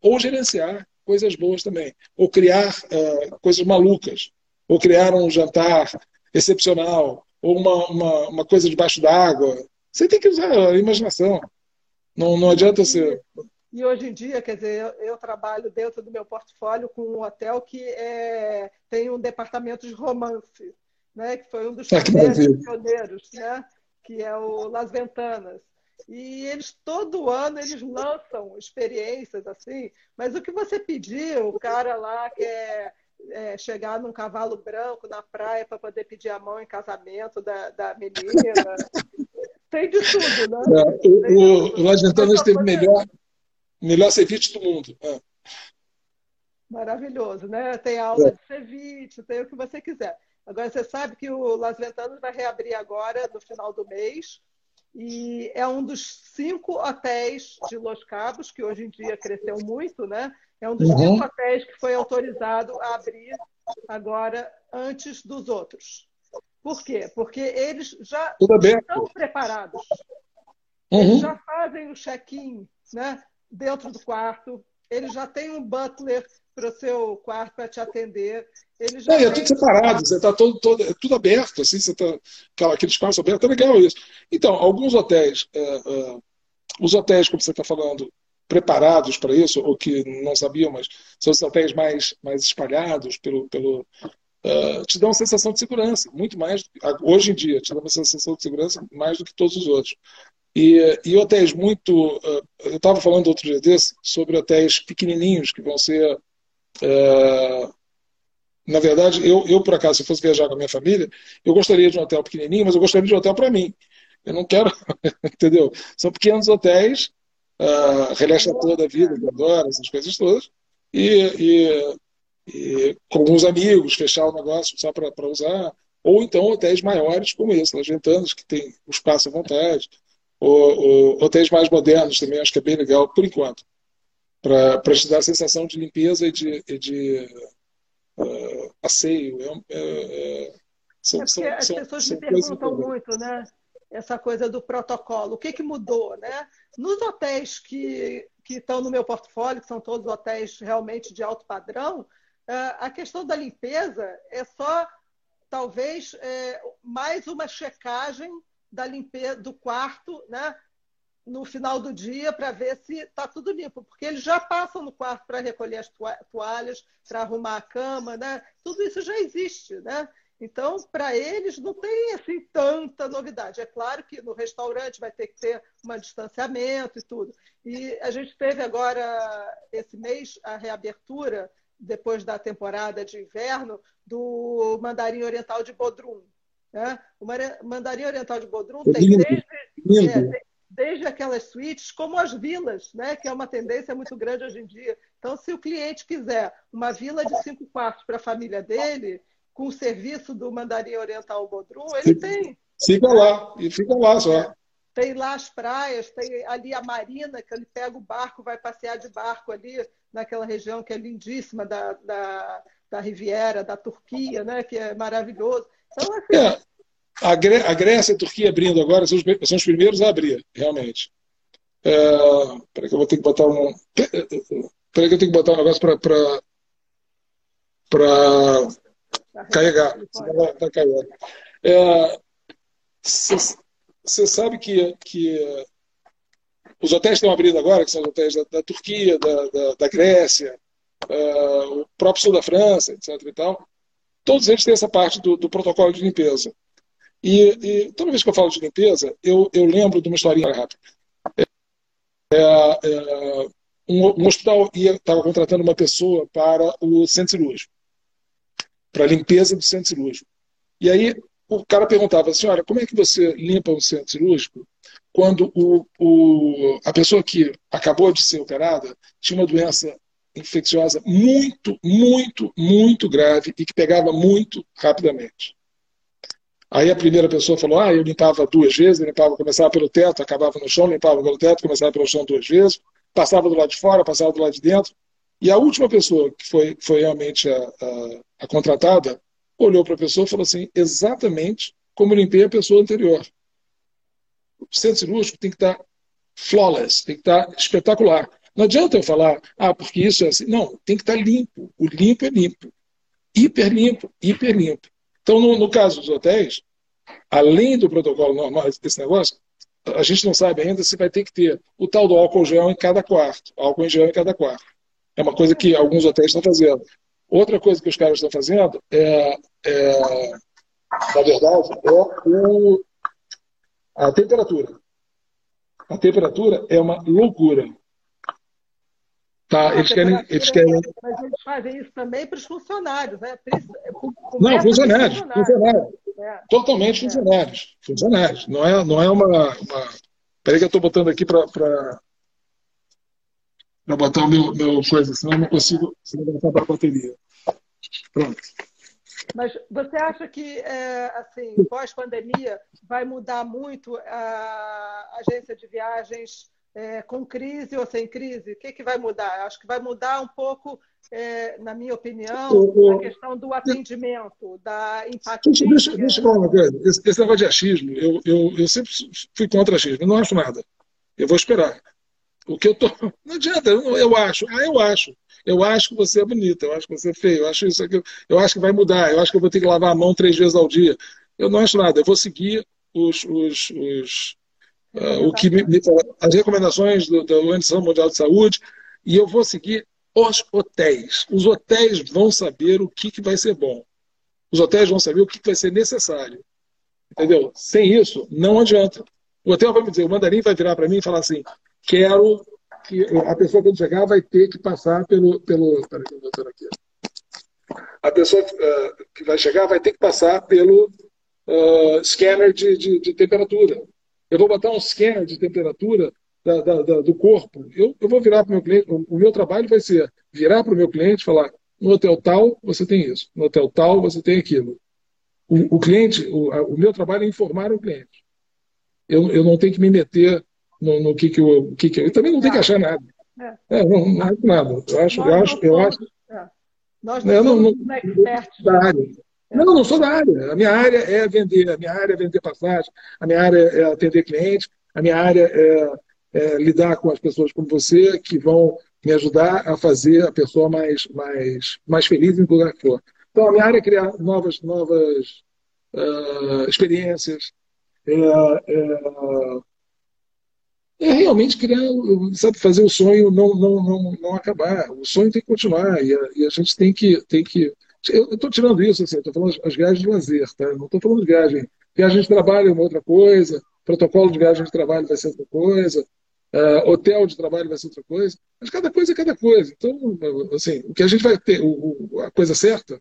Ou gerenciar coisas boas também. Ou criar uh, coisas malucas. Ou criar um jantar excepcional. Ou uma, uma, uma coisa debaixo d'água. Você tem que usar a imaginação. Não, não adianta ser.
E hoje em dia, quer dizer, eu, eu, trabalho dentro do meu portfólio com um hotel que é, tem um departamento de romance, né? que foi um dos ah, pioneiros, né? que é o Las Ventanas. E eles todo ano eles lançam experiências assim, mas o que você pediu, o cara lá quer é, chegar num cavalo branco na praia para poder pedir a mão em casamento da, da menina. Tem de tudo, né?
É, o, o, o Las Ventanas teve melhor, melhor ceviche do mundo. É.
Maravilhoso, né? Tem aula é. de ceviche, tem o que você quiser. Agora, você sabe que o Las Ventanas vai reabrir agora, no final do mês, e é um dos cinco hotéis de Los Cabos, que hoje em dia cresceu muito, né? É um dos uhum. cinco hotéis que foi autorizado a abrir agora antes dos outros. Por quê? Porque eles já estão preparados. Uhum. Eles já fazem o check-in né, dentro do quarto, eles já têm um butler para o seu quarto para te atender. Ele já
é, é tudo separado, você está todo, todo, é tudo aberto, assim, você tá, aquele espaço aberto, é legal isso. Então, alguns hotéis, é, é, os hotéis, como você está falando, preparados para isso, ou que não sabiam, mas são os hotéis mais, mais espalhados pelo. pelo uh, te dão uma sensação de segurança, muito mais, hoje em dia, te dá uma sensação de segurança mais do que todos os outros. E, e hotéis muito. Uh, eu estava falando outro dia desse sobre hotéis pequenininhos que vão ser é, na verdade, eu, eu, por acaso, se fosse viajar com a minha família, eu gostaria de um hotel pequenininho, mas eu gostaria de um hotel para mim. Eu não quero, entendeu? São pequenos hotéis, uh, relaxa toda a vida, eu adoro essas coisas todas, e, e, e, com alguns amigos, fechar o negócio só para usar, ou então hotéis maiores como esse, Las Ventanas, que tem o espaço à vontade, ou, ou hotéis mais modernos também, acho que é bem legal, por enquanto para te dar a sensação de limpeza e de, e de uh, asseio. É,
é, é, são, é são, as são, pessoas me perguntam muito, né? Essa coisa do protocolo. O que, que mudou, né? Nos hotéis que, que estão no meu portfólio, que são todos hotéis realmente de alto padrão, uh, a questão da limpeza é só, talvez, é, mais uma checagem da limpeza do quarto, né? no final do dia para ver se está tudo limpo, porque eles já passam no quarto para recolher as toalhas, para arrumar a cama, né? Tudo isso já existe, né? Então, para eles não tem assim tanta novidade. É claro que no restaurante vai ter que ter um distanciamento e tudo. E a gente teve agora esse mês a reabertura depois da temporada de inverno do Mandarim Oriental de Bodrum. Né? O Mandarim Oriental de Bodrum tem desde, é, desde aquelas suítes como as vilas, né? que é uma tendência muito grande hoje em dia. Então, se o cliente quiser uma vila de cinco quartos para a família dele, com o serviço do Mandarim Oriental Bodrum, ele tem.
Fica lá, e fica lá só.
Tem lá as praias, tem ali a marina, que ele pega o barco, vai passear de barco ali naquela região que é lindíssima da, da, da Riviera, da Turquia, né? que é maravilhoso. Então, assim, é.
A, Grécia e a Turquia abrindo agora são os, são os primeiros a abrir, realmente. É, que eu vou ter que botar um. Peraí que eu tenho que botar um negócio para para carregar. Está carregando. Você é, sabe que, que os hotéis estão abrindo agora, que são os hotéis da, da Turquia, da, da, da Grécia, uh, o próprio sul da França, etc. E tal, todos eles têm essa parte do, do protocolo de limpeza. E, e, toda vez que eu falo de limpeza, eu, eu lembro de uma historinha rápida. É, é, um, um, hospital estava contratando uma pessoa para o centro cirúrgico, para a limpeza do centro cirúrgico. E aí o cara perguntava assim, olha, como é que você limpa um centro cirúrgico quando o, o, a pessoa que acabou de ser operada tinha uma doença infecciosa muito, muito, muito grave e que pegava muito rapidamente. Aí a primeira pessoa falou: ah, eu limpava duas vezes, limpava, começava pelo teto, acabava no chão, limpava pelo teto, começava pelo chão duas vezes, passava do lado de fora, passava do lado de dentro. E a última pessoa que foi, foi realmente a, a, a contratada olhou para a pessoa e falou assim: exatamente como eu limpei a pessoa anterior. O centro cirúrgico tem que estar flawless, tem que estar espetacular. Não adianta eu falar, ah, porque isso é assim. Não, tem que estar limpo. O limpo é limpo. Hiper limpo, hiper limpo. Então, no, no caso dos hotéis, além do protocolo normal desse negócio, a gente não sabe ainda se vai ter que ter o tal do álcool gel em cada quarto, álcool em gel em cada quarto. É uma coisa que alguns hotéis estão fazendo. Outra coisa que os caras estão fazendo é, é na verdade, é o, a temperatura. A temperatura é uma loucura. Tá, eles querem, eles querem.
Mas eles fazem isso também para os funcionários, né?
Não, funcionários, funcionários. É. Totalmente é. funcionários. Funcionários. Não é, não é uma. uma... Peraí que eu estou botando aqui para. Pra... Para botar o meu, meu coisa, senão eu não consigo, vou a bateria. Pronto.
Mas você acha que, é, assim, pós-pandemia, vai mudar muito a agência de viagens é, com crise ou sem crise? O que, que vai mudar? Acho que vai mudar um pouco, é, na minha opinião, o, a questão do atendimento, da empatia.
Deixa, deixa, deixa eu falar uma coisa. Esse, esse negócio de achismo, eu, eu, eu sempre fui contra achismo. Eu não acho nada. Eu vou esperar. O que eu tô. Não adianta, eu, eu acho. Ah, eu acho. Eu acho que você é bonita, eu acho que você é feio, eu acho isso aqui, eu acho que vai mudar, eu acho que eu vou ter que lavar a mão três vezes ao dia. Eu não acho nada, eu vou seguir os, os, os uh, o que me, as recomendações do, da Organização Mundial de Saúde e eu vou seguir os hotéis. Os hotéis vão saber o que, que vai ser bom. Os hotéis vão saber o que, que vai ser necessário. Entendeu? Sem isso, não adianta. O hotel vai me dizer, o mandarim vai virar para mim e falar assim: quero que a pessoa, quando chegar, vai ter que passar pelo. pelo peraí, eu aqui. A pessoa uh, que vai chegar vai ter que passar pelo uh, scanner de, de, de, temperatura. Eu vou botar um scanner de temperatura da, da, da, do corpo. Eu, eu vou virar para o meu cliente. O, o meu trabalho vai ser virar para o meu cliente e falar: no hotel tal você tem isso, no hotel tal você tem aquilo. O, o cliente, o, a, o meu trabalho é informar o cliente. Eu, eu não tenho que me meter no, no que, que, eu, que, que eu. também não tem que achar nada. É. É, não, não acho nada. Eu acho, eu acho, eu acho. É.
Nós não, não somos não, expertos.
Da área. Não, não sou da área. A minha área é vender, a minha área é vender passagem, a minha área é atender clientes, a minha área é, é lidar com as pessoas como você que vão me ajudar a fazer a pessoa mais, mais, mais feliz em lugar que for. Então, a minha área é criar novas, novas uh, experiências, é, é, é realmente criar, sabe, fazer o sonho não, não, não, não acabar. O sonho tem que continuar e a, e a gente tem que, tem que. Eu estou tirando isso, assim, estou falando as viagens de lazer, tá? não estou falando de viagem. Viagem de trabalho é uma outra coisa, protocolo de viagem de trabalho vai ser outra coisa, uh, hotel de trabalho vai ser outra coisa, mas cada coisa é cada coisa. Então, assim, o que a gente vai ter, o, o, a coisa certa,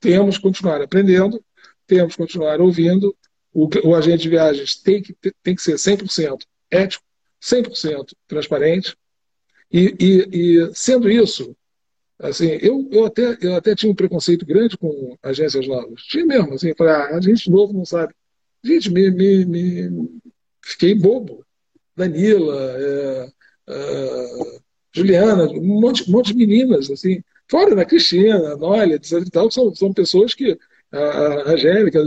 temos que continuar aprendendo, temos que continuar ouvindo, o, o agente de viagens tem que, tem que ser 100% ético, 100% transparente. E, e, e, sendo isso, assim, eu, eu, até, eu até tinha um preconceito grande com agências novas. Tinha mesmo, assim, para a gente novo não sabe. Gente, me, me, me fiquei bobo. Danila, é, é, Juliana, um monte, um monte de meninas, assim, fora da Cristina, Nolia, etc tal, são, são pessoas que, a, Angélica,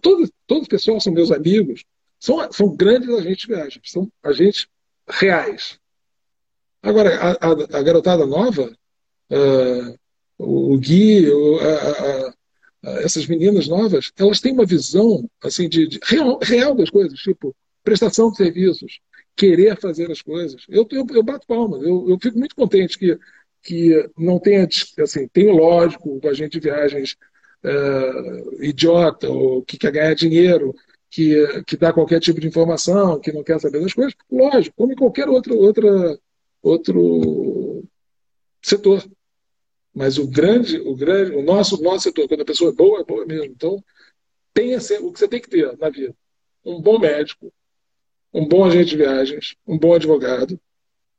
todo, todo pessoal são meus amigos, são, são grandes agentes de viagem, são agentes reais. Agora, a, a, a garotada nova, uh, o Gui, a, essas meninas novas, elas têm uma visão assim de, de real, real, das coisas, tipo prestação de serviços, querer fazer as coisas. Eu, eu, eu bato palmas, eu, eu fico muito contente que, que não tenha, assim, tem lógico, o agente de viagens uh, idiota, ou que quer ganhar dinheiro, que, que dá qualquer tipo de informação, que não quer saber das coisas, lógico, como em qualquer outro, outra, outro setor. Mas o grande, o grande, o nosso, nosso setor, quando a pessoa é boa, é boa mesmo. Então, tenha o que você tem que ter na vida: um bom médico, um bom agente de viagens, um bom advogado.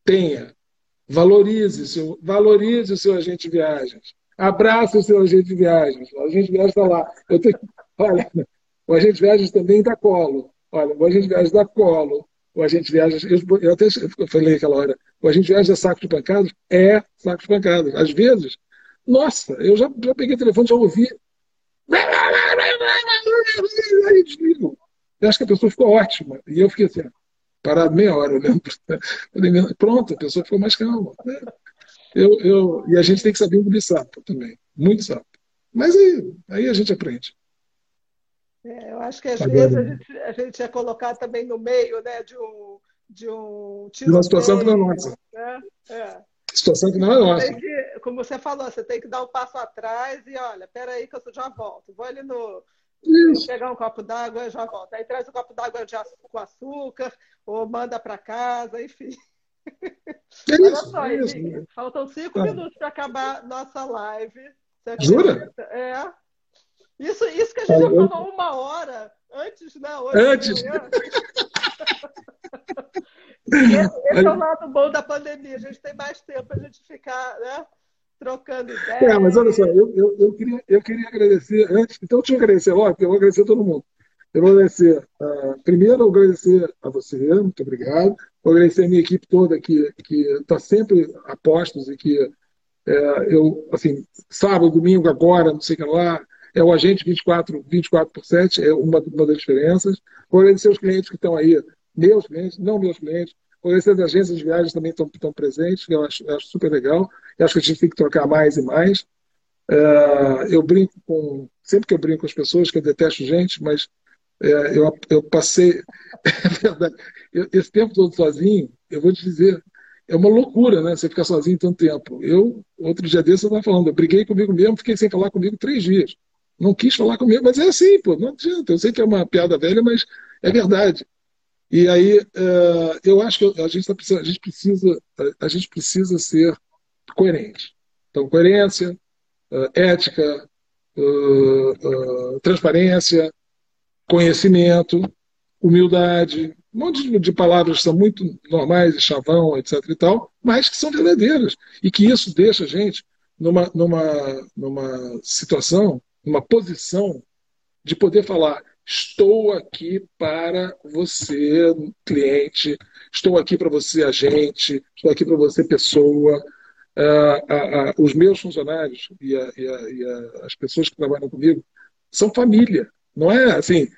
Tenha. Valorize, seu, valorize o seu agente de viagens. Abrace o seu agente de viagens. O agente de viagens está lá. Eu tenho, olha, o agente de viagens também dá colo. Olha, o agente de viagens dá colo. O agente de viagens, eu, eu até falei aquela hora, o agente de viagens é saco de pancadas? É saco de pancadas. Às vezes, nossa, eu já, já peguei o telefone, já ouvi. Aí desligo. Eu acho que a pessoa ficou ótima. E eu fiquei assim, parado meia hora olhando. Pronto, a pessoa ficou mais calma. Eu, eu, e a gente tem que saber engolir sapo também. Muito sapo. Mas aí, aí a gente aprende.
É, eu acho que às Agora, vezes a gente, a gente é colocado também no meio né, de um. De, um
de uma situação que não é nossa.
Né? É.
Situação que não é nossa.
Que, como você falou, você tem que dar um passo atrás e olha, peraí que eu já volto. Vou ali no. Isso. Pegar um copo d'água e já volto. Aí traz um copo d'água com açúcar, ou manda para casa, enfim.
É Olha só,
é faltam cinco ah. minutos para acabar nossa live.
Jura?
É. Isso, isso que a gente já falou uma hora antes, né? Hoje
antes.
esse, esse é o lado bom da pandemia. A gente tem mais tempo para a gente ficar né, trocando ideia.
É, mas olha só, eu, eu, eu, queria, eu queria agradecer antes, então deixa eu agradecer, logo, eu vou agradecer a todo mundo. Eu vou agradecer, uh, primeiro, eu vou agradecer a você, muito obrigado. Vou agradecer a minha equipe toda que está sempre a postos e que é, eu, assim, sábado, domingo, agora, não sei o que lá, é o agente 24, 24 por 7, é uma, uma das diferenças. Vou agradecer os clientes que estão aí, meus clientes, não meus clientes. Vou agradecer as agências de viagens também estão, estão presentes, que eu acho, acho super legal. Eu acho que a gente tem que trocar mais e mais. É, eu brinco com. Sempre que eu brinco com as pessoas, que eu detesto gente, mas é, eu, eu passei, é verdade, eu, esse tempo todo sozinho, eu vou te dizer, é uma loucura, né? Você ficar sozinho tanto tempo. Eu, outro dia desse, eu estava falando, eu briguei comigo mesmo, fiquei sem falar comigo três dias. Não quis falar comigo, mas é assim, pô, não adianta. Eu sei que é uma piada velha, mas é verdade. E aí, uh, eu acho que a gente, tá precisando, a gente precisa, a gente precisa ser coerente. Então, coerência, uh, ética, uh, transparência, conhecimento, humildade, um monte de palavras que são muito normais, chavão, etc. e tal, mas que são verdadeiras. E que isso deixa a gente numa, numa, numa situação, numa posição de poder falar: estou aqui para você, cliente, estou aqui para você, agente, estou aqui para você, pessoa. Uh, uh, uh, os meus funcionários e, a, e, a, e as pessoas que trabalham comigo são família. Não é assim.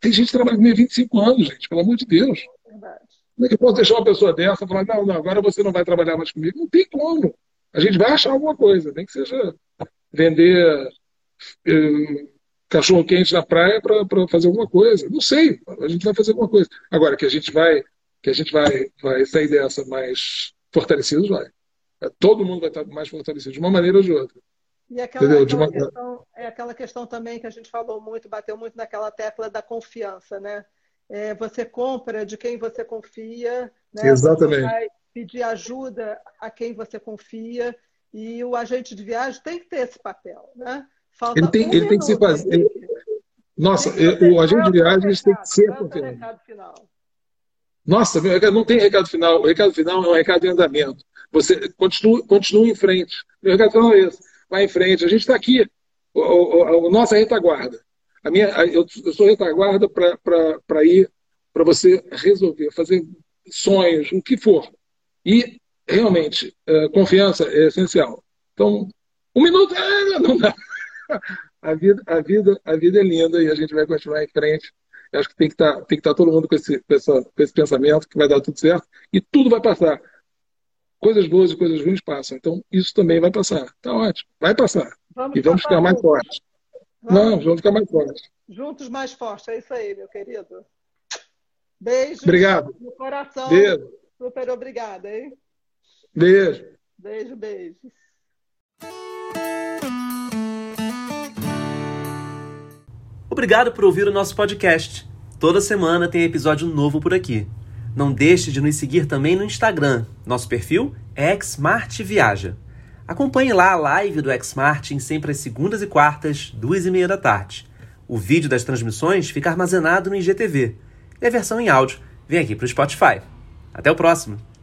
Tem gente que trabalha comigo há 25 anos, gente, pelo amor de Deus. Verdade. Como é que eu posso deixar uma pessoa dessa falar, não, não, agora você não vai trabalhar mais comigo? Não tem como. A gente vai achar alguma coisa, nem que seja vender eh, cachorro quente na praia para fazer alguma coisa. Não sei, a gente vai fazer alguma coisa. Agora que a gente vai, que a gente vai, vai sair dessa mais fortalecidos, vai. Todo mundo vai estar mais fortalecido, de uma maneira ou de outra.
E aquela, aquela questão, é aquela questão também que a gente falou muito, bateu muito naquela tecla da confiança, né? É, você compra de quem você confia, né?
Exatamente.
Você vai pedir ajuda a quem você confia e o agente de viagem tem que ter esse papel, né?
Falta ele tem, um ele tem que se fazer. Ele... Nossa, o agente de viagem tem que ser confiável. Nossa, meu não tem recado final. O recado final é um recado em andamento. Você continua, continua em frente. Meu recado final é esse vai em frente. A gente está aqui, o, o, a nossa retaguarda. A minha, eu, eu sou retaguarda para ir, para você resolver, fazer sonhos, o que for. E, realmente, é, confiança é essencial. Então, um minuto, é, não dá. A vida, a, vida, a vida é linda e a gente vai continuar em frente. Eu acho que tem que estar, tá, estar tá todo mundo com esse, com, essa, com esse pensamento que vai dar tudo certo e tudo vai passar coisas boas e coisas ruins passam. Então, isso também vai passar. Está ótimo. Vai passar. Vamos e vamos ficar mais fortes. Vamos. Não, vamos ficar mais fortes.
Juntos mais fortes. É isso aí, meu querido. Beijo.
Obrigado.
No coração.
Beijo.
Super obrigada, hein?
Beijo.
Beijo, beijo.
Obrigado por ouvir o nosso podcast. Toda semana tem episódio novo por aqui. Não deixe de nos seguir também no Instagram. Nosso perfil é Xmartviaja. Acompanhe lá a live do Xmartin sempre às segundas e quartas, duas e meia da tarde. O vídeo das transmissões fica armazenado no IGTV e a versão em áudio vem aqui para o Spotify. Até o próximo!